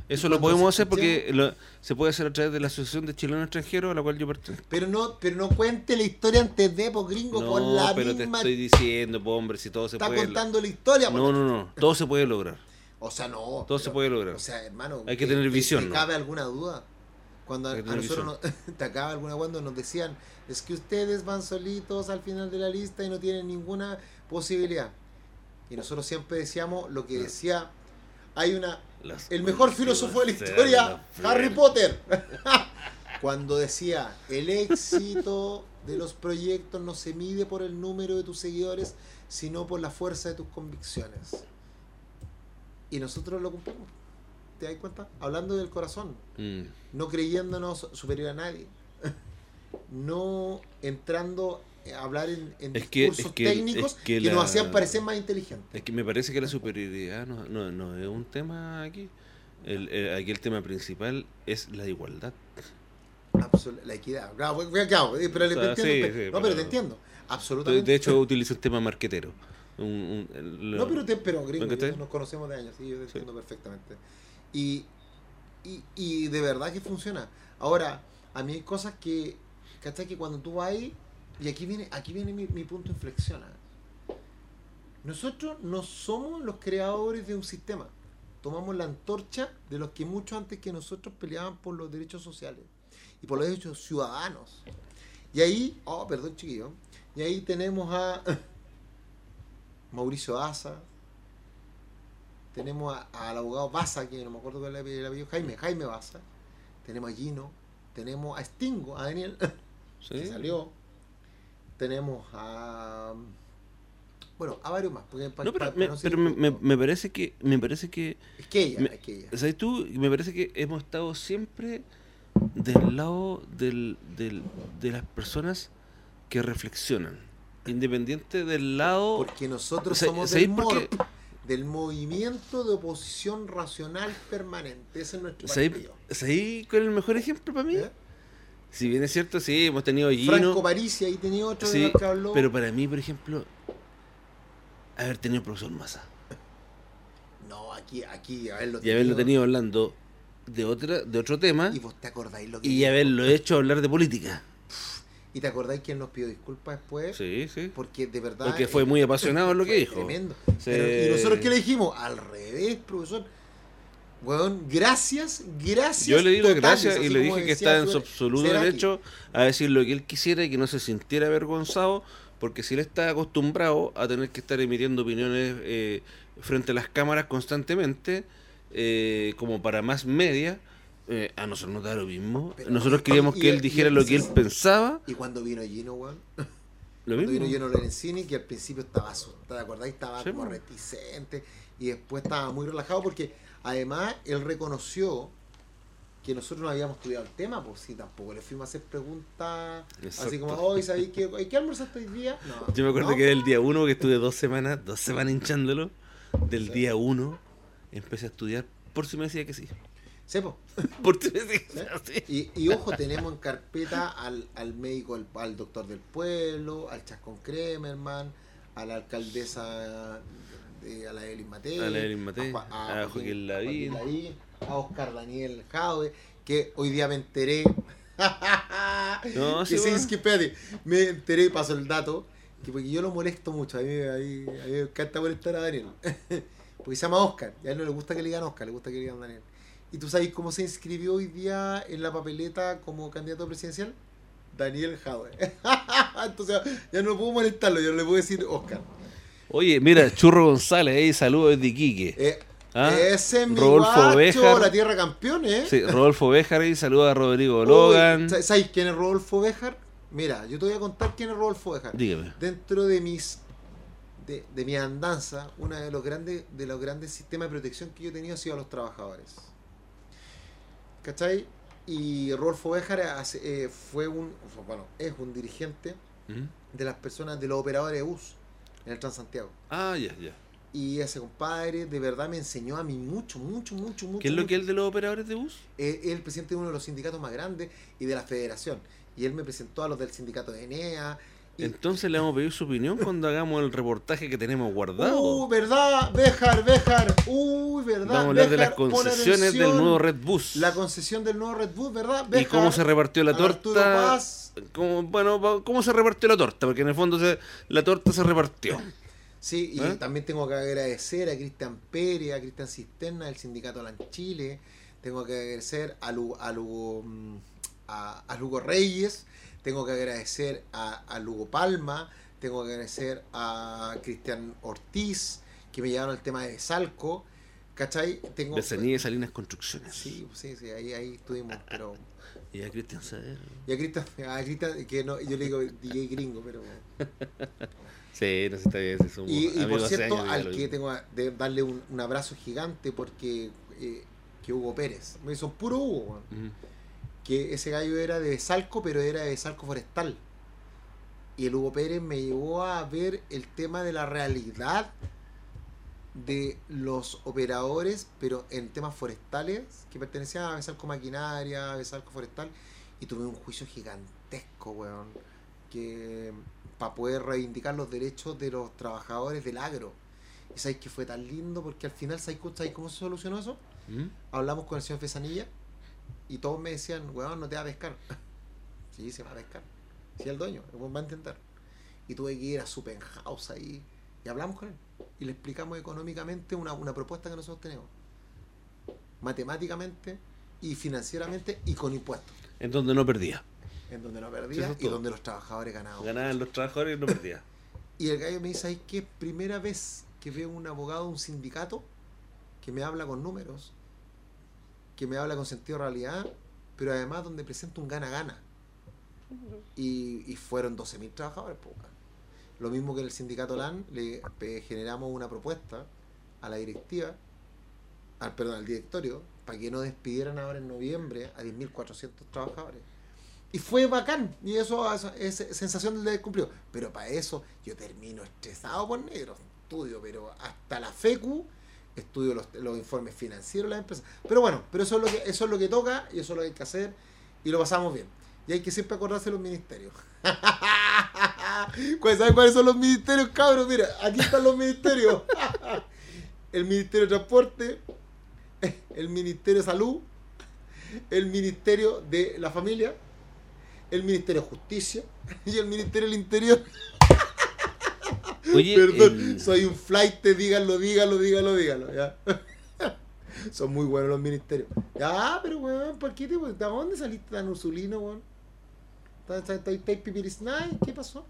Eso lo podemos hacer porque lo- se puede hacer a través de la Asociación de Chilenos Extranjeros a la cual yo pertenezco. Pero no, pero no cuente la historia antes de, po gringo, No, con la pero misma. te estoy diciendo, po, hombre, si todo se está puede. contando la historia. No, no, no, todo se puede lograr. O sea, no. Todo se puede lograr. O sea, hermano. Hay que ¿te- tener te- visión, te ¿no? cabe alguna duda? Cuando a, nosotros nos, te acaba alguna cuando nos decían, es que ustedes van solitos al final de la lista y no tienen ninguna posibilidad. Y nosotros siempre decíamos lo que decía, hay una Las el mejor filósofo de la historia, Harry. Potter. Cuando decía, el éxito de los proyectos no se mide por el número de tus seguidores, sino por la fuerza de tus convicciones. Y nosotros lo cumplimos. ¿Te das cuenta? Hablando del corazón, Mm. no creyéndonos superior a nadie. No entrando a hablar en, en Es que- discursos es que- técnicos es que, que nos hacían parecer más inteligentes. Es que me parece que la superioridad no, no, no es un tema aquí. El, el- aquí el tema principal es la igualdad. Absol- la equidad. Claro, claro, eh, pero le O sea, sí, sí, no, pero pero- te entiendo. Absolutamente. de hecho, utilizo un tema marquetero. Un- un- el- no, pero, te, pero gringo, nos conocemos de años, sí, yo te entiendo perfectamente. Y, y, y de verdad que funciona. Ahora, a mí hay cosas que, ¿cachai? Que cuando tú vas ahí, y aquí viene, aquí viene mi, mi punto de inflexión. ¿ah? Nosotros no somos los creadores de un sistema. Tomamos la antorcha de los que mucho antes que nosotros peleaban por los derechos sociales y por los derechos ciudadanos. Y ahí, oh, perdón chiquillo, y ahí tenemos a Mauricio Asa, tenemos a- al abogado Baza, que no me acuerdo cuál es el apellido, Jaime, Jaime Baza, tenemos a Gino, tenemos a Stingo, a Daniel, ¿sí? que salió, tenemos a bueno, a varios más, porque No, pero, pa- me, para no pero me, me- me parece que me parece que es que ella, me- es que ella. ¿sabes tú? Me parece que hemos estado siempre del lado del, del- de las personas que reflexionan, independiente del lado. Porque nosotros somos ¿sabéis del? MORP, del movimiento de oposición racional permanente. Ese es nuestro ¿Sabéis partido. cuál es el mejor ejemplo para mí? ¿Eh? Si bien es cierto, sí, hemos tenido a Franco Gino, Parisi, ahí tenía otro de los que habló. pero para mí, por ejemplo, haber tenido al profesor Massa No, aquí, aquí, haberlo y haberlo tenido hablando de otra de otro tema Y vos te acordáis lo que y haberlo hecho hablar de política. Y te acordáis que él nos pidió disculpas después. Sí, sí. Porque de verdad. Porque fue muy apasionado en lo que dijo. Tremendo. Sí. Pero, ¿Y nosotros qué le dijimos? Al revés, profesor. Weón, gracias, gracias. Yo le di las totales, gracias y le dije que estaba en su absoluto derecho a decir lo que él quisiera y que no se sintiera avergonzado, porque si él está acostumbrado a tener que estar emitiendo opiniones eh, frente a las cámaras constantemente, eh, como para más media, eh, a nosotros nos da lo mismo. Pero- nosotros queríamos y- que y- él dijera y- lo que él pensaba. Y cuando vino Gino, weón. Lo Cuando mismo. vino Gino Lorenzini, que al principio estaba asustado, ¿te acordáis? Estaba Sí, como reticente y después estaba muy relajado porque además él reconoció que nosotros no habíamos estudiado el tema, pues sí, tampoco le fuimos a hacer preguntas así como, hoy ¿sabéis qué, ¿Ay, qué almorzaste hoy día? No, Yo me acuerdo no, que era el día uno que estuve dos semanas, dos semanas hinchándolo. Del día uno empecé a estudiar por si me decía que sí. Sí, po. Por que sí. Y, y ojo, tenemos en carpeta al, al médico, al, al doctor del pueblo, al Chascón Kremerman, a la alcaldesa, de, a la Evelyn Matei, A la Evelyn Matei, Ju- a Joaquín Lavín. Lavín, a Oscar Daniel Jaude, que hoy día me enteré. No, que sí, bueno. es que espérate, me enteré, paso el dato, que porque yo lo molesto mucho, a mí, a mí- a mí me encanta molestar a Daniel. porque se llama Oscar, y a él no le gusta que le digan Oscar, le gusta que le digan Daniel. ¿Y tú sabes cómo se inscribió hoy día en la papeleta como candidato presidencial? Daniel Jaude. Entonces ya no puedo molestarlo, yo le puedo decir Oscar. Oye, mira, Churro González, ahí saludos desde Iquique. Eh, Ah, Ese es mi Rodolfo guacho, Béjar. la tierra campeón, ¿eh? Sí, Rodolfo Béjar y saludos a Rodrigo Uy, Logan. ¿sa- ¿Sabes quién es Rodolfo Béjar? Mira, yo te voy a contar quién es Rodolfo Béjar. Dígame. Dentro de mis de, de mi andanza, uno de los grandes de los grandes sistemas de protección que yo he tenido ha sido a los trabajadores. ¿Cachai? Y Rodolfo Béjar hace- eh, fue un bueno, es un dirigente de las personas de los operadores de bus en el Transantiago. Ah, ya, ya. Y ese compadre de verdad me enseñó a mí mucho, mucho, mucho, mucho. ¿Qué es lo mucho. que es el de los operadores de bus? Eh, es el presidente de uno de los sindicatos más grandes y de la federación. Y él me presentó a los del sindicato de Enea. Y, Entonces le vamos a pedir su opinión cuando hagamos el reportaje que tenemos guardado. ¡Uh, verdad! Béjar, Béjar. ¡Uy, verdad! Vamos a hablar de las concesiones del nuevo Red Bus. La concesión del nuevo Red Bull, ¿verdad? y Béjar, cómo se repartió la torta. Cómo- bueno, cómo se repartió la torta, porque en el fondo se- la torta se repartió. Sí, y ¿Eh? también tengo que agradecer a Cristian Pérez, a Cristian Cisterna del sindicato Lan Chile. tengo que agradecer a Lugo, a Lugo, mm, a, a Lugo Reyes, tengo que agradecer a, a Lugo Palma, tengo que agradecer a Cristian Ortiz, que me llevaron el tema de Salco, ¿cachai? Tengo, Besanía y Salinas Construcciones. Sí, sí, sí, ahí, ahí estuvimos, pero... Y a Cristian Saer. Y a Cristian, a Cristian, que no, yo le digo DJ gringo, pero... Sí, no sé, está bien. somos Y, y por cierto, años, al que tengo de darle un, un abrazo gigante porque eh, que Hugo Pérez, me hizo puro Hugo. Ujú. Que ese gallo era de Salco, pero era de Salco Forestal. Y el Hugo Pérez me llevó a ver el tema de la realidad de los operadores, pero en temas forestales, que pertenecían a Besalco Maquinaria, a Besalco Forestal, y tuve un juicio gigantesco, weón, que para poder reivindicar los derechos de los trabajadores del agro. Y sabéis que fue tan lindo porque al final, ¿sabéis cómo- se solucionó eso? ¿Mm? hablamos con el señor Fesanilla y todos me decían, weón, no te va a pescar. sí, se va a pescar. Sí, el dueño, el va a intentar. Y tuve que ir a su penthouse ahí y hablamos con él. Y le explicamos económicamente una, una propuesta que nosotros tenemos. Matemáticamente y financieramente y con impuestos. En donde no perdía. En donde no perdía es y donde los trabajadores ganaban. Ganaban los trabajadores y no perdía. Y el gallo me dice, ¿sabes qué? Primera vez que veo un abogado de un sindicato que me habla con números, que me habla con sentido de realidad, pero además donde presenta un gana-gana. Y, y fueron 12.000 trabajadores. Lo mismo que en el sindicato LAN, le generamos una propuesta a la directiva, al, perdón, al directorio, para que no despidieran ahora en noviembre a 10.400 trabajadores. Y fue bacán, y eso es, es sensación del deber cumplido. Pero para eso yo termino estresado por negro. Estudio, pero hasta la FECU, estudio los, los informes financieros de las empresas. Pero bueno, pero eso es, lo que, eso es lo que toca y eso es lo que hay que hacer y lo pasamos bien. Y hay que siempre acordarse de los ministerios. ¿Cuál- ¿Saben cuáles son los ministerios, cabros? Mira, aquí están los ministerios. El Ministerio de Transporte, el Ministerio de Salud, el Ministerio de la Familia, el Ministerio de Justicia y el Ministerio del Interior. Oye, Perdón, soy un flight, díganlo, díganlo, díganlo, díganlo, ya. Son muy buenos los ministerios. Ya, pero weón, ¿por qué te, ¿de dónde saliste tan ursulino, weón? ¿Qué pasó?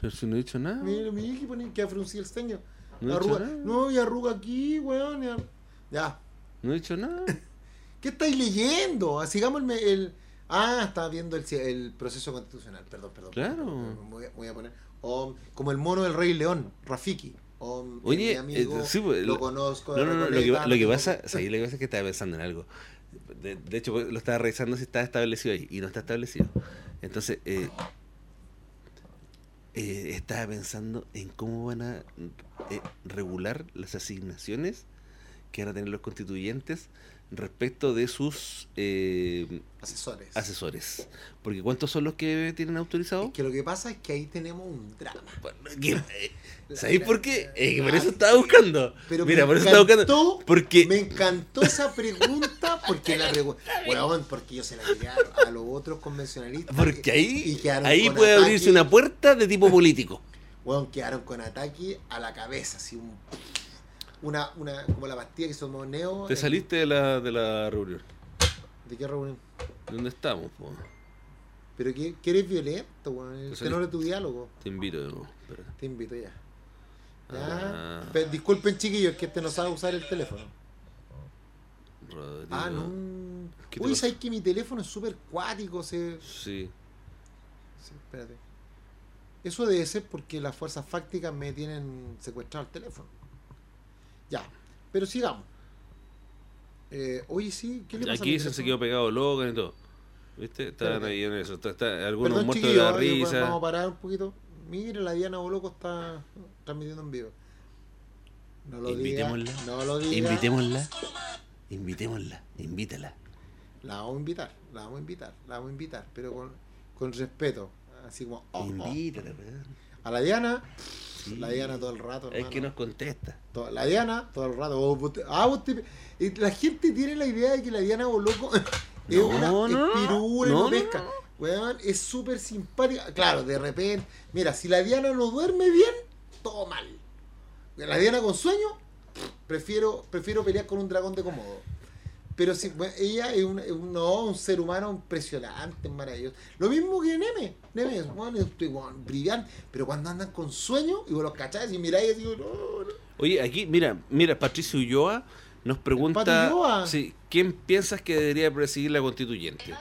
pero si no he dicho nada. Mira, mi hija pone que fruncir el ceño. No he arruga, nada. no, y arruga aquí, weón. ar- Ya. No he dicho nada. ¿Qué estáis leyendo? Ah, Sigamos el, el- Ah, estaba viendo el, el proceso constitucional. Perdón, perdón. Claro. Me voy, a- voy a poner. Om, como el mono del Rey León, Rafiki. Om, Oye, mi amigo, eh, sí, pues, lo lo- conozco. No, de no, no, lo que, lo que pasa, lo que pasa es que estaba pensando en algo. De, de hecho, lo estaba revisando si estaba establecido ahí y no está establecido. Entonces, eh, eh, estaba pensando en cómo van a eh, regular las asignaciones que van a tener los constituyentes respecto de sus eh, Asesores. asesores. Porque ¿cuántos son los que tienen autorizados? Es que lo que pasa es que ahí tenemos un drama. Bueno, eh, ¿Sabéis por qué? Es que por eso estaba buscando. Pero Mira, por eso estaba buscando. Porque Me encantó esa pregunta porque la pregunta. Weón, porque yo se la tiré a, los otros convencionalistas. Porque ahí, ahí puede abrirse una puerta de tipo político. Weón, quedaron con ataque a la cabeza, así un. Una, una, como la pastilla que somos neo. Te eh, saliste de la, de la reunión. ¿De qué reunión? ¿Dónde estamos? po? Pero que, que eres violento, weón. El Te tenor de tu diálogo. Te invito de nuevo. espera. Te invito ya. Ya. Ah. Pe- disculpen, chiquillos, que este no sabe usar el teléfono. Rodrigo. Ah, no. ¿Qué te Uy? ¿sabes que mi teléfono es súper cuático? Se... Sí. Sí, espérate. Eso debe ser porque las fuerzas fácticas me tienen secuestrado el teléfono. Ya, pero sigamos. Eh, oye, sí, ¿qué le pasa Aquí se, se quedó pegado Logan y todo. ¿Viste? Espérate. ahí en eso. Está, está- algunos Perdón, muertos de la eh, risa. vamos a parar un poquito. Mira, la Diana Boloco está transmitiendo en vivo. No lo diga. Invitémosla. No lo diga. Invitémosla. Invitémosla. Invítala. La vamos a invitar, la vamos a invitar, la vamos a invitar, pero con, con respeto. Así como, oh, oh. Invítala, weón. A la Diana, Sí. la Diana todo el rato. Es que nos contesta. La Diana, todo el rato. oh, ah, te- y la gente tiene la idea de que la Diana Boloco es No, una no, espirula No, no pesca. Weón, es súper simpática. Claro, de repente, mira, si la Diana no duerme bien, todo mal. La Diana con sueño, prefiero, prefiero pelear con un dragón de Komodo. Pero sí, bueno, ella es un, es un- no, un ser humano impresionante, maravilloso. Lo mismo que Neme. Neme es bueno, este, bueno, brillante. Pero cuando andan con sueño, y vos los cacháis y miráis y digo, no, no. Oye, aquí, mira, mira, Patricio Ulloa nos pregunta sí, ¿quién piensas que debería presidir la constituyente?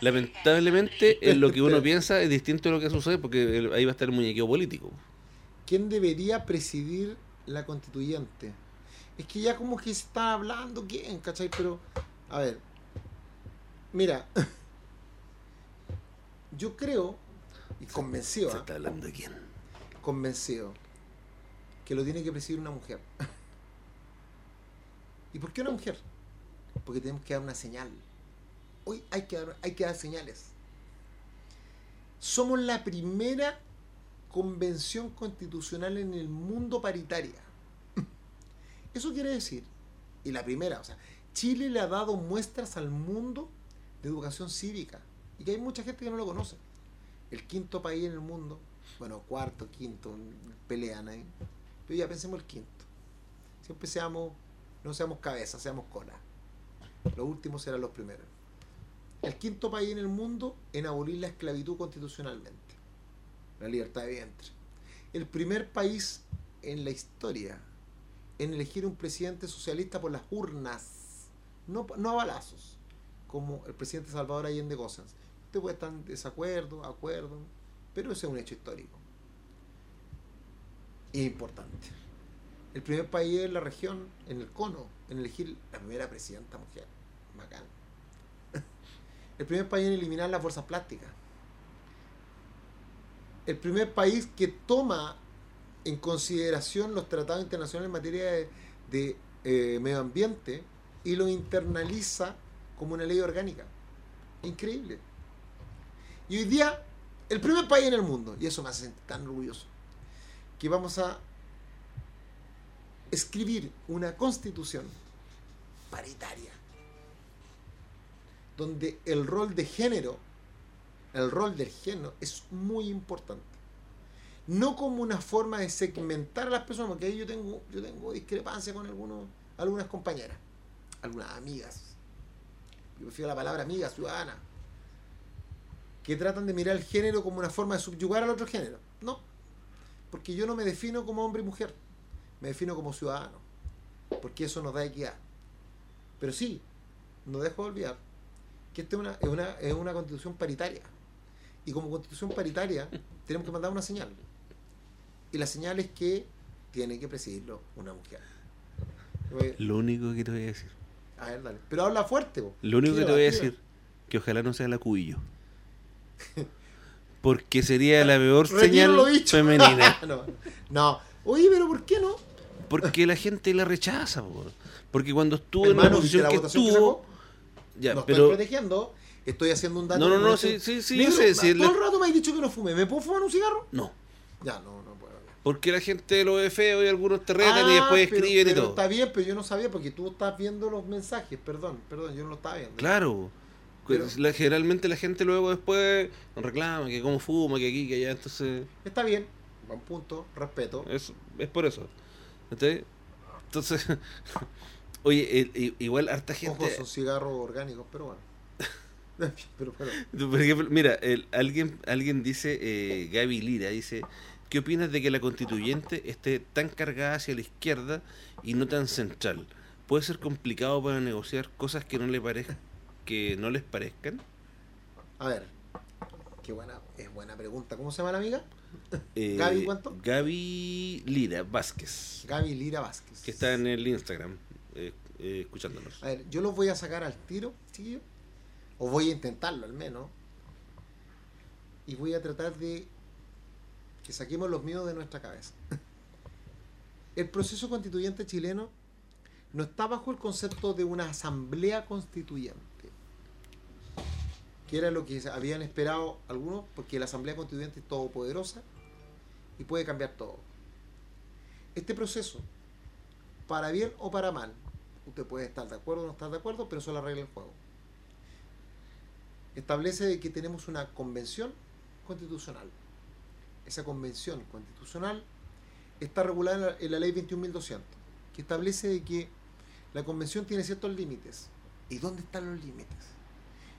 Lamentablemente, en lo que uno piensa es distinto de lo que sucede porque ahí va a estar el muñequeo político. ¿Quién debería presidir la constituyente? Es que ya como que se está hablando quién, ¿cachai? Pero, a ver, mira, yo creo, y convencido, ¿Se ¿ah? está hablando de quién? convencido, que lo tiene que presidir una mujer. ¿Y por qué una mujer? Porque tenemos que dar una señal. Hoy hay que dar, hay que dar señales. Somos la primera convención constitucional en el mundo paritaria. Eso quiere decir, y la primera, o sea, Chile le ha dado muestras al mundo de educación cívica y que hay mucha gente que no lo conoce. El quinto país en el mundo, bueno, cuarto, quinto, pelean ahí, pero ya pensemos el quinto. Siempre seamos, no seamos cabeza, seamos cola. Los últimos serán los primeros. El quinto país en el mundo en abolir la esclavitud constitucionalmente, la libertad de vientre. El primer país en la historia en elegir un presidente socialista por las urnas, no, no a balazos, como el presidente Salvador Allende Cosas. Usted puede estar en desacuerdo, acuerdo, pero ese es un hecho histórico. Y importante. El primer país en la región, en el cono, en elegir la primera presidenta mujer. Bacán. El primer país en eliminar las fuerzas plásticas. El primer país que toma en consideración los tratados internacionales en materia de, eh, medio ambiente y lo internaliza como una ley orgánica. Increíble. Y hoy día, el primer país en el mundo, y eso me hace tan orgulloso, que vamos a escribir una constitución paritaria, donde el rol de género, el rol del género es muy importante no como una forma de segmentar a las personas, porque ahí yo tengo, yo tengo discrepancia con algunos, algunas compañeras, algunas amigas. Yo prefiero la palabra amiga, ciudadana. Que tratan de mirar el género como una forma de subyugar al otro género. No. Porque yo no me defino como hombre y mujer. Me defino como ciudadano. Porque eso nos da equidad. Pero sí, no dejo de olvidar que esta es una, es una, es una constitución paritaria. Y como constitución paritaria, tenemos que mandar una señal. Y la señal es que tiene que presidirlo una mujer. Lo único que te voy a decir. A ver, dale. Pero habla fuerte, po. Lo único que te voy a tira. decir, que ojalá no sea la cubillo. Porque sería la peor señal femenina. no, no. Oye, pero ¿por qué no? Porque la gente la rechaza, po. porque cuando estuvo en la Hermano, ¿viste posición la que estuvo, ya, no pero estoy protegiendo. Estoy haciendo un dato. No, no, no, estoy- sí, sí, sí, yo sé, todo el rato me has dicho que no fume. ¿Me puedo fumar un cigarro? no, Ya, no, no. Porque la gente lo ve feo y algunos te retan y Ah, después pero- escriben y pero todo. Está bien, pero yo no sabía porque tú estás viendo los mensajes. Perdón, perdón, yo no lo estaba viendo. Claro. Pero- La- generalmente la gente luego después reclama que cómo fuma, que aquí, que allá, entonces Está bien, buen punto, respeto. es, es por eso. ¿Entendés? Entonces, oye, el- igual harta gente... Ojo, son cigarros orgánicos, pero bueno. pero, pero, Por ejemplo, mira, el- alguien, alguien dice, eh, Gaby Lira, dice, ¿qué opinas de que la constituyente esté tan cargada hacia la izquierda y no tan central? ¿Puede ser complicado para negociar cosas que no le que no les parezcan? a ver, qué buena, es buena pregunta. ¿Cómo se llama la amiga? Eh, ¿Gaby cuánto? Gaby Lira Vázquez, Gaby Lira Vázquez. que está en el Instagram eh, eh, escuchándonos. A ver, yo los voy a sacar al tiro, chiquillo. O voy a intentarlo al menos. Y voy a tratar de que saquemos los miedos de nuestra cabeza. El proceso constituyente chileno no está bajo el concepto de una asamblea constituyente, que era lo que habían esperado algunos, porque la asamblea constituyente es todopoderosa y puede cambiar todo. Este proceso, para bien o para mal, usted puede estar de acuerdo o no estar de acuerdo, pero eso es la regla del juego. Establece que tenemos una convención constitucional. Esa convención constitucional está regulada en la, en la ley 21.200, que establece de que la convención tiene ciertos límites. ¿Y dónde están los límites?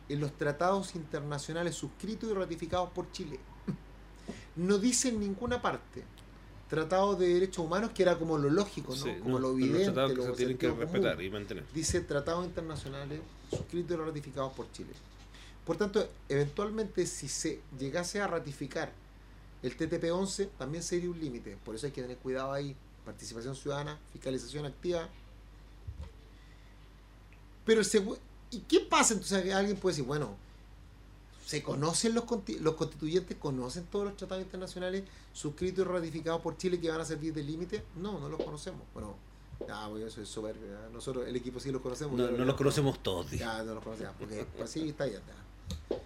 En los tratados internacionales suscritos y ratificados por Chile. No dice en ninguna parte tratados de derechos humanos, que era como lo lógico, ¿no? Sí, como no, lo los evidente, tratados que lo se tienen que común. respetar y mantener. Dice tratados internacionales suscritos y ratificados por Chile. Por tanto, eventualmente si se llegase a ratificar el TTP-11, también sería un límite. Por eso hay que tener cuidado ahí. Participación ciudadana, fiscalización activa. Pero el ¿Y qué pasa? Entonces alguien puede decir, bueno, ¿se conocen los, los constituyentes? ¿Conocen todos los tratados internacionales suscritos y ratificados por Chile que van a servir de límite? No, no los conocemos. Bueno, pues eso es soberbio. ¿eh? Nosotros, el equipo sí los conocemos. No, no los conocemos todos, ya, no los conocía, porque pues, sí, está ya, ya.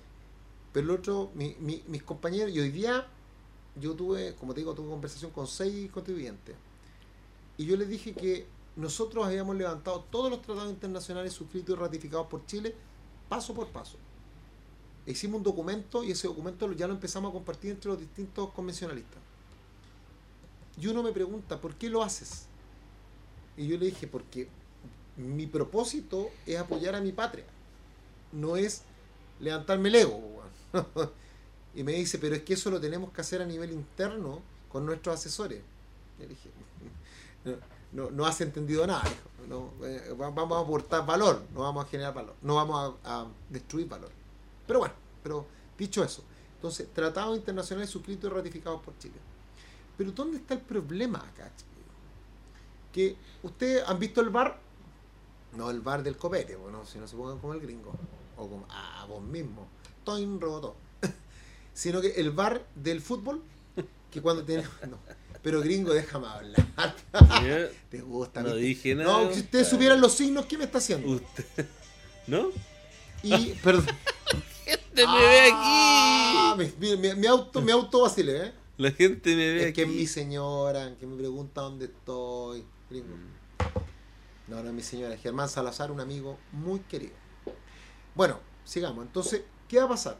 Pero el otro, mi- mi- mis compañeros, y hoy día yo tuve, como te digo, tuve conversación con seis contribuyentes. Y yo les dije que nosotros habíamos levantado todos los tratados internacionales suscritos y ratificados por Chile, paso por paso. Hicimos un documento y ese documento ya lo empezamos a compartir entre los distintos convencionalistas. Y uno me pregunta, ¿por qué lo haces? Y yo le dije, porque mi propósito es apoyar a mi patria, no es levantarme el ego. y me dice, pero es que eso lo tenemos que hacer a nivel interno con nuestros asesores. Le dije, no, no, has entendido nada. No, eh, va- vamos a aportar valor, no vamos a generar valor, no vamos a, a destruir valor. Pero bueno, pero dicho eso, entonces, tratados internacionales suscritos y ratificados por Chile. Pero ¿dónde está el problema acá? Que ustedes han visto el bar, no el bar del copete, bueno, si no se pongan como el gringo, o como, ah, vos mismo, Toin rebotó. Sino que el bar del fútbol, que cuando tenemos, no, pero gringo, déjame hablar. Te gusta, No dije nada. No, si ustedes supieran los signos, ¿qué me está haciendo? Usted- ¿No? Y, perdón. ¡Gente me ve aquí! mi, mi- mi auto, mi auto vacile, ¿eh? La gente me ve Es que es aquí. mi señora, que me pregunta dónde estoy. Gringo. No, no es mi señora, es Germán Salazar, un amigo muy querido. Bueno, sigamos. Entonces, ¿qué va a pasar?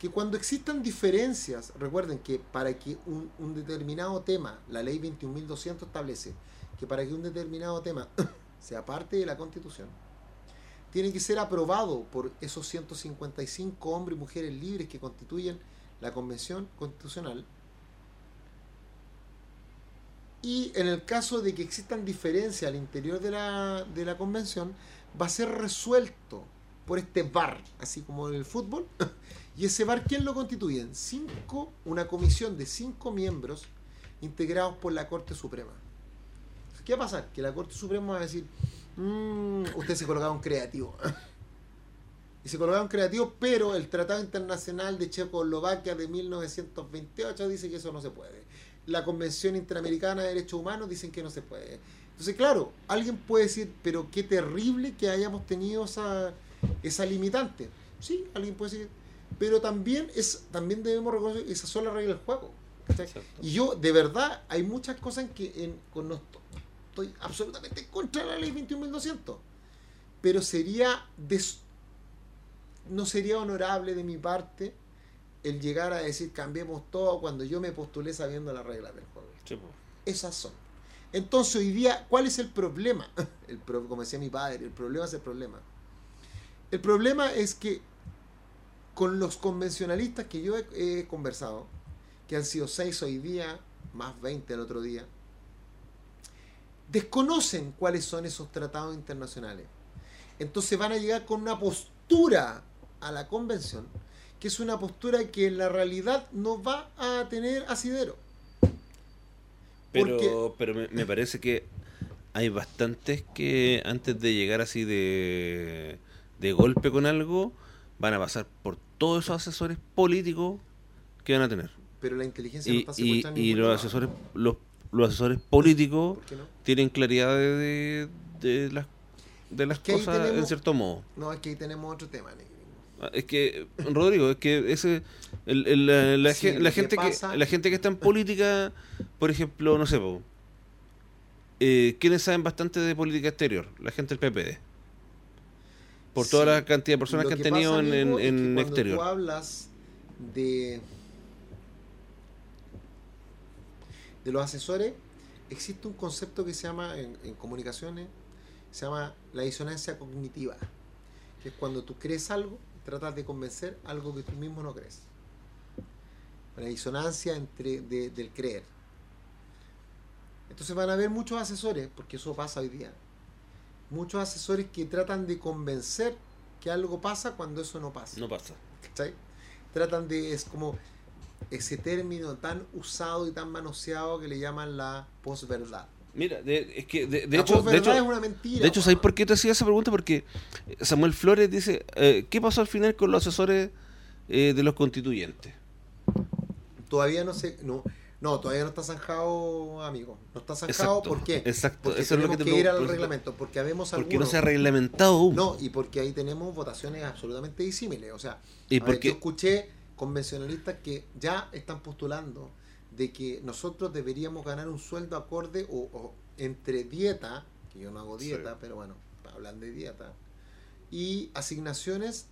Que cuando existan diferencias, recuerden que para que un, determinado tema, la ley 21.200 establece que para que un determinado tema sea parte de la Constitución, tiene que ser aprobado por esos 155 hombres y mujeres libres que constituyen la Convención Constitucional. Y en el caso de que existan diferencias al interior de la, de la convención, va a ser resuelto por este VAR, así como en el fútbol. Y ese VAR, ¿quién lo constituyen? Cinco, una comisión de cinco miembros integrados por la Corte Suprema. ¿Qué va a pasar? Que la Corte Suprema va a decir, "Mm, usted se colocaba un creativo. Y se colocaba un creativo, pero el Tratado Internacional de Checoslovaquia de 1928 dice que eso no se puede. La Convención Interamericana de Derechos Humanos dicen que no se puede. Entonces, claro, alguien puede decir, pero qué terrible que hayamos tenido esa, esa limitante. Sí, alguien puede decir, pero también es también debemos reconocer que son las reglas del juego. Y yo, de verdad, hay muchas cosas en que en, con no esto- estoy absolutamente contra la ley 21.200. Pero sería des- no sería honorable de mi parte el llegar a decir cambiemos todo cuando yo me postulé sabiendo las reglas del juego. Sí. Esas son. Entonces hoy día, ¿cuál es el problema? El como decía mi padre, el problema es el problema. El problema es que con los convencionalistas que yo he, he conversado, que han sido seis hoy día, más 20 el otro día, desconocen cuáles son esos tratados internacionales. Entonces van a llegar con una postura a la convención, que es una postura que en la realidad no va a tener asidero. Pero, Porque- pero me, me parece que hay bastantes que antes de llegar así de, de golpe con algo, van a pasar por todos esos asesores políticos que van a tener. Pero la inteligencia no Y, está y, y los asesores los, los asesores políticos ¿Por qué no? tienen claridad de, de, de las, de las que cosas en cierto modo. No, es que ahí tenemos otro tema. Ah, Es que, Rodrigo, es que ese el- el- la, la Sí, gente que, la gente que está en política, por ejemplo, no sé, eh, ¿quiénes saben bastante de política exterior? La gente del PPD. Por toda Sí. la cantidad de personas Lo que han tenido en, en- que en cuando exterior. Tú hablas de, de los asesores, existe un concepto que se llama, en, en comunicaciones, se llama la disonancia cognitiva. que es cuando tú crees algo y tratas de convencer algo que tú mismo no crees. Una disonancia entre de- del creer. Entonces van a haber muchos asesores, porque eso pasa hoy día. Muchos asesores que tratan de convencer que algo pasa cuando eso no pasa. No pasa. ¿cachai? Tratan de, es como ese término tan usado y tan manoseado que le llaman la posverdad. Mira, de- es que de, de la hecho, de posverdad hecho, es una mentira. de hecho, ¿sabes por qué te hacía esa pregunta? Porque Samuel Flores dice, eh, ¿qué pasó al final con los asesores eh, de los constituyentes? Todavía no sé, no, no, todavía no está zanjado, amigo. No está zanjado, Exacto, ¿por qué? exacto, Porque eso es lo tenemos que que, ir al reglamento, porque habemos Porque no se ha reglamentado aún. No, y porque ahí tenemos votaciones absolutamente disímiles. O sea, Y ver, porque- yo escuché convencionalistas que ya están postulando de que nosotros deberíamos ganar un sueldo acorde o, o entre dieta, que yo no hago dieta, Sí. pero bueno, hablan de dieta, y asignaciones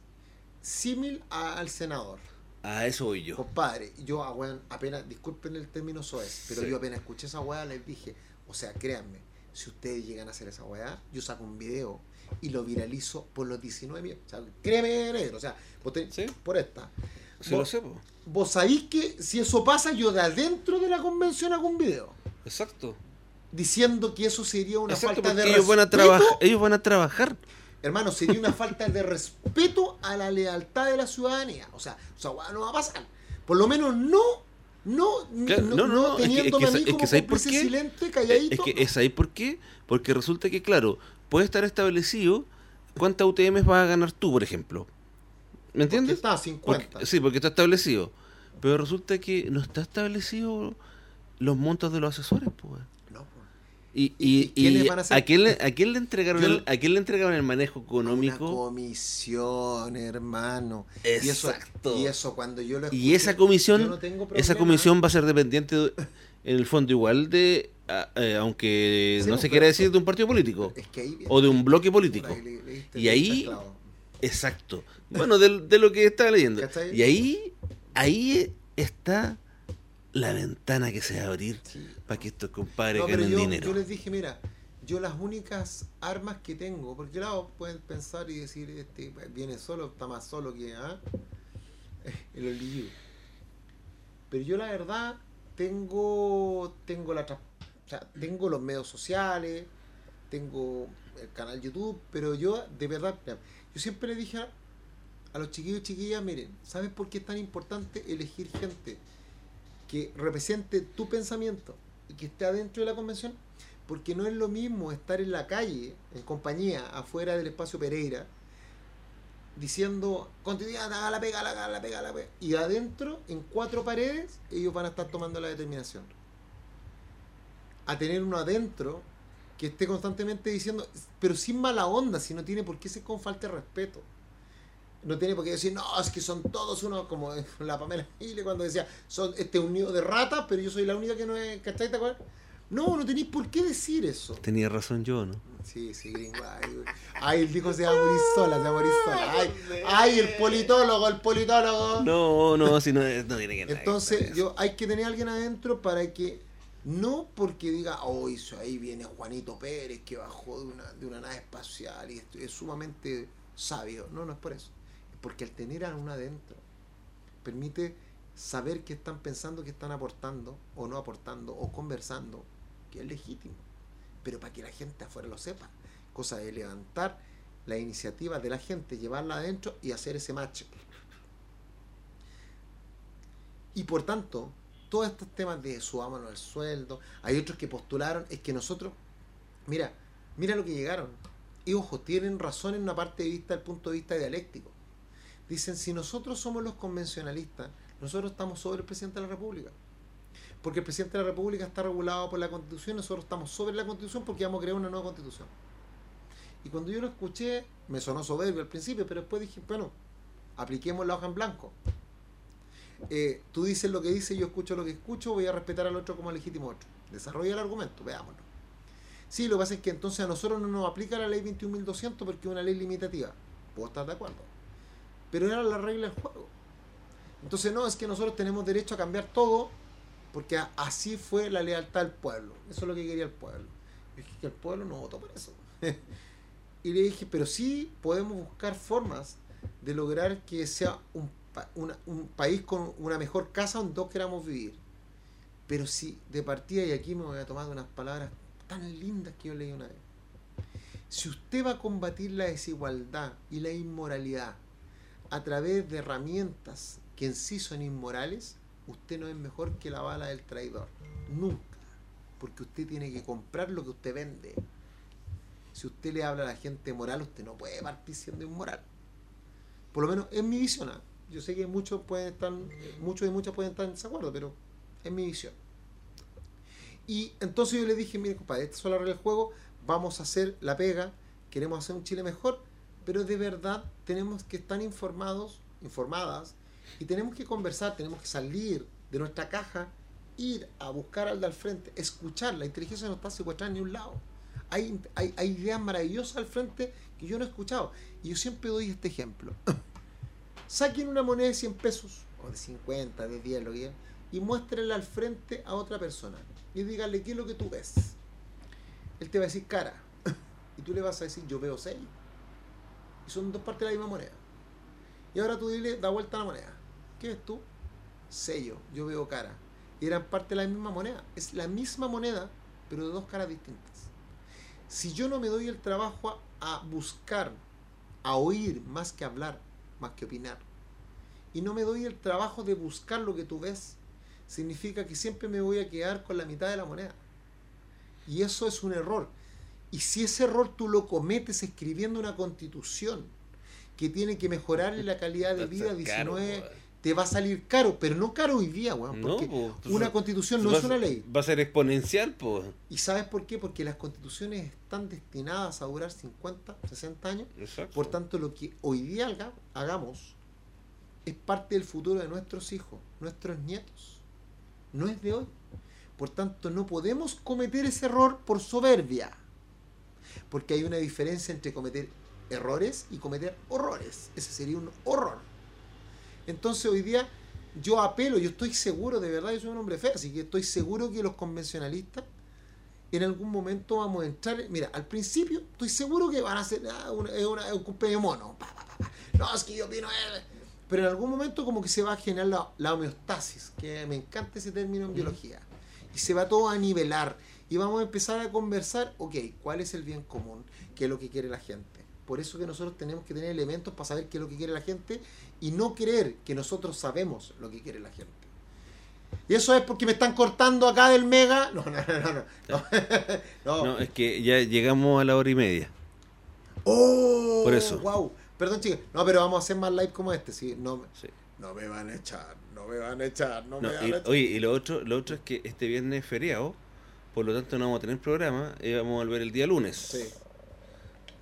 símil al senador. A eso voy yo. Compadre, yo ah, weón, apenas, disculpen el término soez, pero Sí. yo apenas escuché esa weá les dije, o sea, créanme, si ustedes llegan a hacer esa weá, yo saco un video y lo viralizo por los 19 millones. O sea, créeme, negro, o sea, vos tenés- Sí. por esta. Vos- lo sé, po. Vos sabéis que si eso pasa, yo de adentro de la convención hago un video Exacto. diciendo que eso sería una Exacto, falta de ellos van a ellos van a trabajar. Hermano, sería una falta de respeto a la lealtad de la ciudadanía. O sea, o sea, no va a pasar. Por lo menos no, no, Claro, no, no, no, no es que- es teniéndome que a mí es como que silente, calladito. Es que es ahí por qué, porque resulta que, claro, puede estar establecido cuántas UTMs vas a ganar tú, por ejemplo. ¿Me Porque entiendes? está a Porque- 50. sí, porque está establecido. Pero resulta que no está establecido los montos de los asesores, pues. Y, ¿Y- y y, van a quién le, a quién le entregaron Yo el, no- a quién le entregaron el manejo Una económico? comisión, hermano. Y eso, Exacto. y eso cuando yo lo Y esa comisión, no tengo esa comisión va a ser dependiente, de- en el fondo, igual de, a- eh, aunque Sí, no pues, se quiera decir de un partido político, Es que ahí viene- o de un bloque político. Ahí le- leíste Y ahí-. Exacto. Bueno, de, de lo que estaba leyendo. Y ahí, ahí está la ventana que se va a abrir Sí. para que estos compadres No, pero ganen yo, dinero. yo les dije, mira, yo las únicas armas que tengo, porque claro, pueden pensar y decir, este viene solo, está más solo que ¿ah? el. Pero yo la verdad tengo tengo la o sea, tengo los medios sociales, tengo el canal YouTube, pero yo de verdad, yo siempre le dije a, a los chiquillos y chiquillas, miren, ¿sabes por qué es tan importante elegir gente que represente tu pensamiento y que esté adentro de la convención? Porque no es lo mismo estar en la calle, en compañía, afuera del espacio Pereira, diciendo, continuidad, haga la pega, haga la pega, la pega. Y adentro, en cuatro paredes, ellos van a estar tomando la determinación. A tener uno adentro que esté constantemente diciendo, pero sin mala onda, si no tiene por qué ser con falta de respeto. No tiene por qué decir, no, es que son todos uno, como la Pamela Gile cuando decía, son este un nido de ratas, pero yo soy la única que no es, ¿cachai? ¿Te acuerdas? No, no tenéis por qué decir eso. Tenía razón yo, ¿no? Sí, sí, gringo. Ay, el dijo se va a morir sola, se va a morir sola. Ay, ay, el politólogo, el politólogo. No, no, si no, no tiene que. Entonces, yo hay que tener a alguien adentro para que no porque diga, oh, eso ahí viene Juanito Pérez que bajó de una, de una nave espacial y esto es sumamente sabio. No, no es por eso. Porque al tener a uno adentro permite saber qué están pensando, qué están aportando o no aportando o conversando, que es legítimo. Pero para que la gente afuera lo sepa. Cosa de levantar la iniciativa de la gente, llevarla adentro y hacer ese match. Y por tanto, todos estos temas de subámonos el sueldo, hay otros que postularon, es que nosotros, mira, mira lo que llegaron. Y ojo, tienen razón en una parte de vista, del punto de vista dialéctico. Dicen, si nosotros somos los convencionalistas, nosotros estamos sobre el presidente de la República. Porque el presidente de la República está regulado por la Constitución, nosotros estamos sobre la Constitución porque vamos a crear una nueva Constitución. Y cuando yo lo escuché, me sonó soberbio al principio, pero después dije, bueno, apliquemos la hoja en blanco. Eh, tú dices lo que dices, yo escucho lo que escucho, voy a respetar al otro como legítimo otro. Desarrolla el argumento, veámoslo. Sí, lo que pasa es que entonces a nosotros no nos aplica la ley 21.200 porque es una ley limitativa. Puedo estar de acuerdo. Pero era la regla del juego. Entonces no, es que nosotros tenemos derecho a cambiar todo porque así fue la lealtad del pueblo. Eso es lo que quería el pueblo. Es que el pueblo no votó por eso. Y le dije, pero sí podemos buscar formas de lograr que sea un, una- un país con una mejor casa donde todos queramos vivir. Pero si de partida, y aquí me voy a tomar unas palabras tan lindas que yo leí una vez. Si usted va a combatir la desigualdad y la inmoralidad a través de herramientas que en sí son inmorales, usted no es mejor que la bala del traidor. Nunca. Porque usted tiene que comprar lo que usted vende. Si usted le habla a la gente moral, usted no puede partir siendo inmoral. Por lo menos es mi visión. ¿ah? Yo sé que muchos pueden estar, muchos y muchas pueden estar en desacuerdo, pero es mi visión. Y entonces yo le dije, mire compadre, esta es la regla del juego, vamos a hacer la pega, queremos hacer un Chile mejor, pero de verdad tenemos que estar informados, informadas, y tenemos que conversar, tenemos que salir de nuestra caja, ir a buscar al de al frente, escuchar, la inteligencia no está secuestrada en ni un lado. Hay, ideas maravillosas al frente que yo no he escuchado. Y yo siempre doy este ejemplo. Saquen una moneda de 100 pesos, o de 50, de 10, lo que quieran, y muéstrenla al frente a otra persona. Y díganle, ¿qué es lo que tú ves? Él te va a decir cara. Y tú le vas a decir, yo veo 6. Y son dos partes de la misma moneda. Y ahora tú dile, da vuelta a la moneda. ¿Qué ves tú? Sello, yo veo cara. Y eran parte de la misma moneda. Es la misma moneda, pero de dos caras distintas. Si yo no me doy el trabajo a, a buscar, a oír más que hablar, más que opinar, y no me doy el trabajo de buscar lo que tú ves, significa que siempre me voy a quedar con la mitad de la moneda. Y eso es un error. Y si ese error tú lo cometes escribiendo una constitución que tiene que mejorarle la calidad de vida a ser caro, 19, weón. te va a salir caro, pero no caro hoy día, weón, No, porque una constitución no es una ley. Va a ser exponencial, pues. ¿Y sabes por qué? Porque las constituciones están destinadas a durar 50, 60 años. Exacto. Por tanto, lo que hoy día haga- hagamos es parte del futuro de nuestros hijos, nuestros nietos. No es de hoy. Por tanto, no podemos cometer ese error por soberbia. Porque hay una diferencia entre cometer errores y cometer horrores. Ese sería un horror. Entonces, hoy día yo apelo, yo estoy seguro, de verdad, yo soy un hombre feo, así que estoy seguro que los convencionalistas en algún momento vamos a entrar. Mira, al principio estoy seguro que van a hacer ah, una- es una- un cumpleaños mono. pa, pa, pa, pa. No, es que yo opino. eh. Pero en algún momento, como que se va a generar la, la homeostasis, que me encanta ese término en biología. Y se va todo a nivelar. Y vamos a empezar a conversar, ok, ¿cuál es el bien común? ¿Qué es lo que quiere la gente? Por eso que nosotros tenemos que tener elementos para saber qué es lo que quiere la gente y no creer que nosotros sabemos lo que quiere la gente. Y eso es porque me están cortando acá del mega. No, no, no, no. No, no. No, es que ya llegamos a la hora y media. ¡Oh! Por eso. ¡Wow! Perdón, chicos. No, pero vamos a hacer más live como este. Sí, no, Sí. no me van a echar, no me van a echar, no, No, me van y- a echar. oye, y lo otro, lo otro es que este viernes es feriado, por lo tanto no vamos a tener programa, y vamos a volver el día lunes. Sí.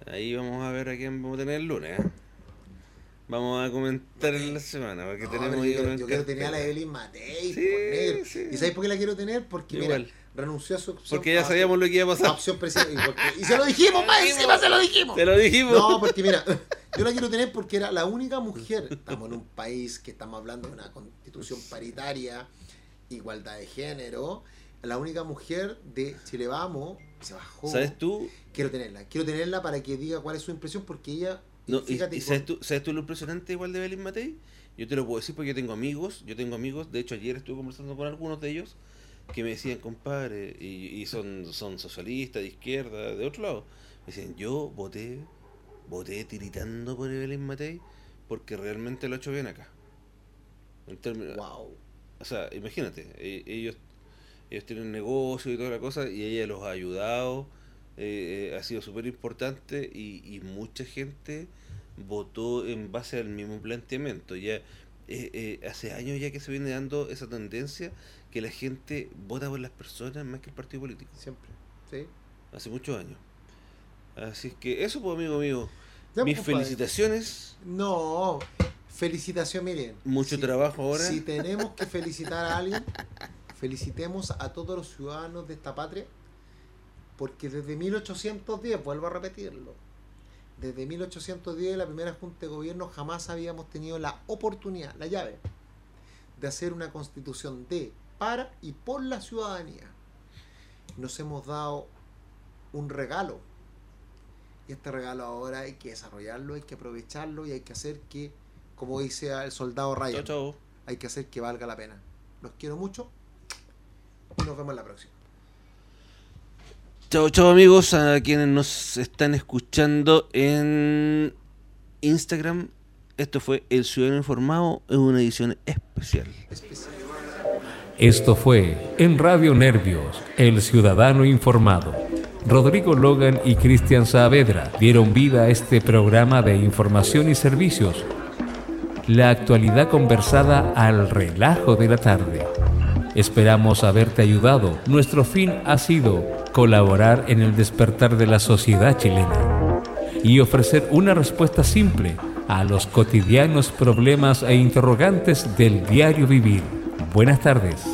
Ahí vamos a ver a quién vamos a tener el lunes. ¿eh? Vamos a comentar en la semana, porque No, tenemos yo, quiero tener a la. Evelyn Matei, Sí, por sí. ¿Y sabéis por qué la quiero tener? Porque, mira, renunció a su opción. Porque ya sabíamos lo que iba a pasar. opción presidencial. Y, y se lo dijimos, más encima se lo dijimos. Te lo dijimos. No, porque mira, yo la quiero tener porque era la única mujer. Estamos en un país que estamos hablando de una constitución paritaria, igualdad de género. La única mujer de Chile Vamos se bajó. ¿Sabes tú? Quiero tenerla. Quiero tenerla para que diga cuál es su impresión porque ella. No, fíjate, y ¿sabes, tú, ¿Sabes tú lo impresionante igual de Belén Matei? Yo te lo puedo decir porque yo tengo amigos, yo tengo amigos, de hecho ayer estuve conversando con algunos de ellos que me decían, compadre, y, y son, son socialistas, de izquierda, de otro lado, me decían, yo voté, voté tiritando por Belén Matei porque realmente lo ha hecho bien acá. En términos, Wow. o sea, imagínate, e- ellos, ellos tienen negocio y toda la cosa y ella los ha ayudado, eh, eh, ha sido súper importante y, y mucha gente votó en base al mismo planteamiento. Ya eh, hace años ya que se viene dando esa tendencia que la gente vota por las personas más que el partido político. Siempre. Sí. Hace muchos años. Así es que eso, pues, amigo mío. Ya, Mis pues, compadre. felicitaciones. No. Felicitación, miren. Mucho si- trabajo ahora. Si tenemos que felicitar a alguien, felicitemos a todos los ciudadanos de esta patria, porque desde 1810, vuelvo a repetirlo, desde 1810, la primera Junta de Gobierno, jamás habíamos tenido la oportunidad, la llave, de hacer una constitución de, para y por la ciudadanía. Nos hemos dado un regalo Y este regalo ahora hay que desarrollarlo, hay que aprovecharlo y hay que hacer que, como dice el soldado Ryan, hay que hacer que valga la pena. Los quiero mucho y nos vemos la próxima. Chao, chao amigos, a quienes nos están escuchando en Instagram. Esto fue El Ciudadano Informado en una edición especial. Especial. Esto fue en Radio Nervios, El Ciudadano Informado. Rodrigo Logan y Cristian Saavedra dieron vida a este programa de información y servicios. La actualidad conversada al relajo de la tarde. Esperamos haberte ayudado. Nuestro fin ha sido colaborar en el despertar de la sociedad chilena y ofrecer una respuesta simple a los cotidianos problemas e interrogantes del diario vivir. Buenas tardes.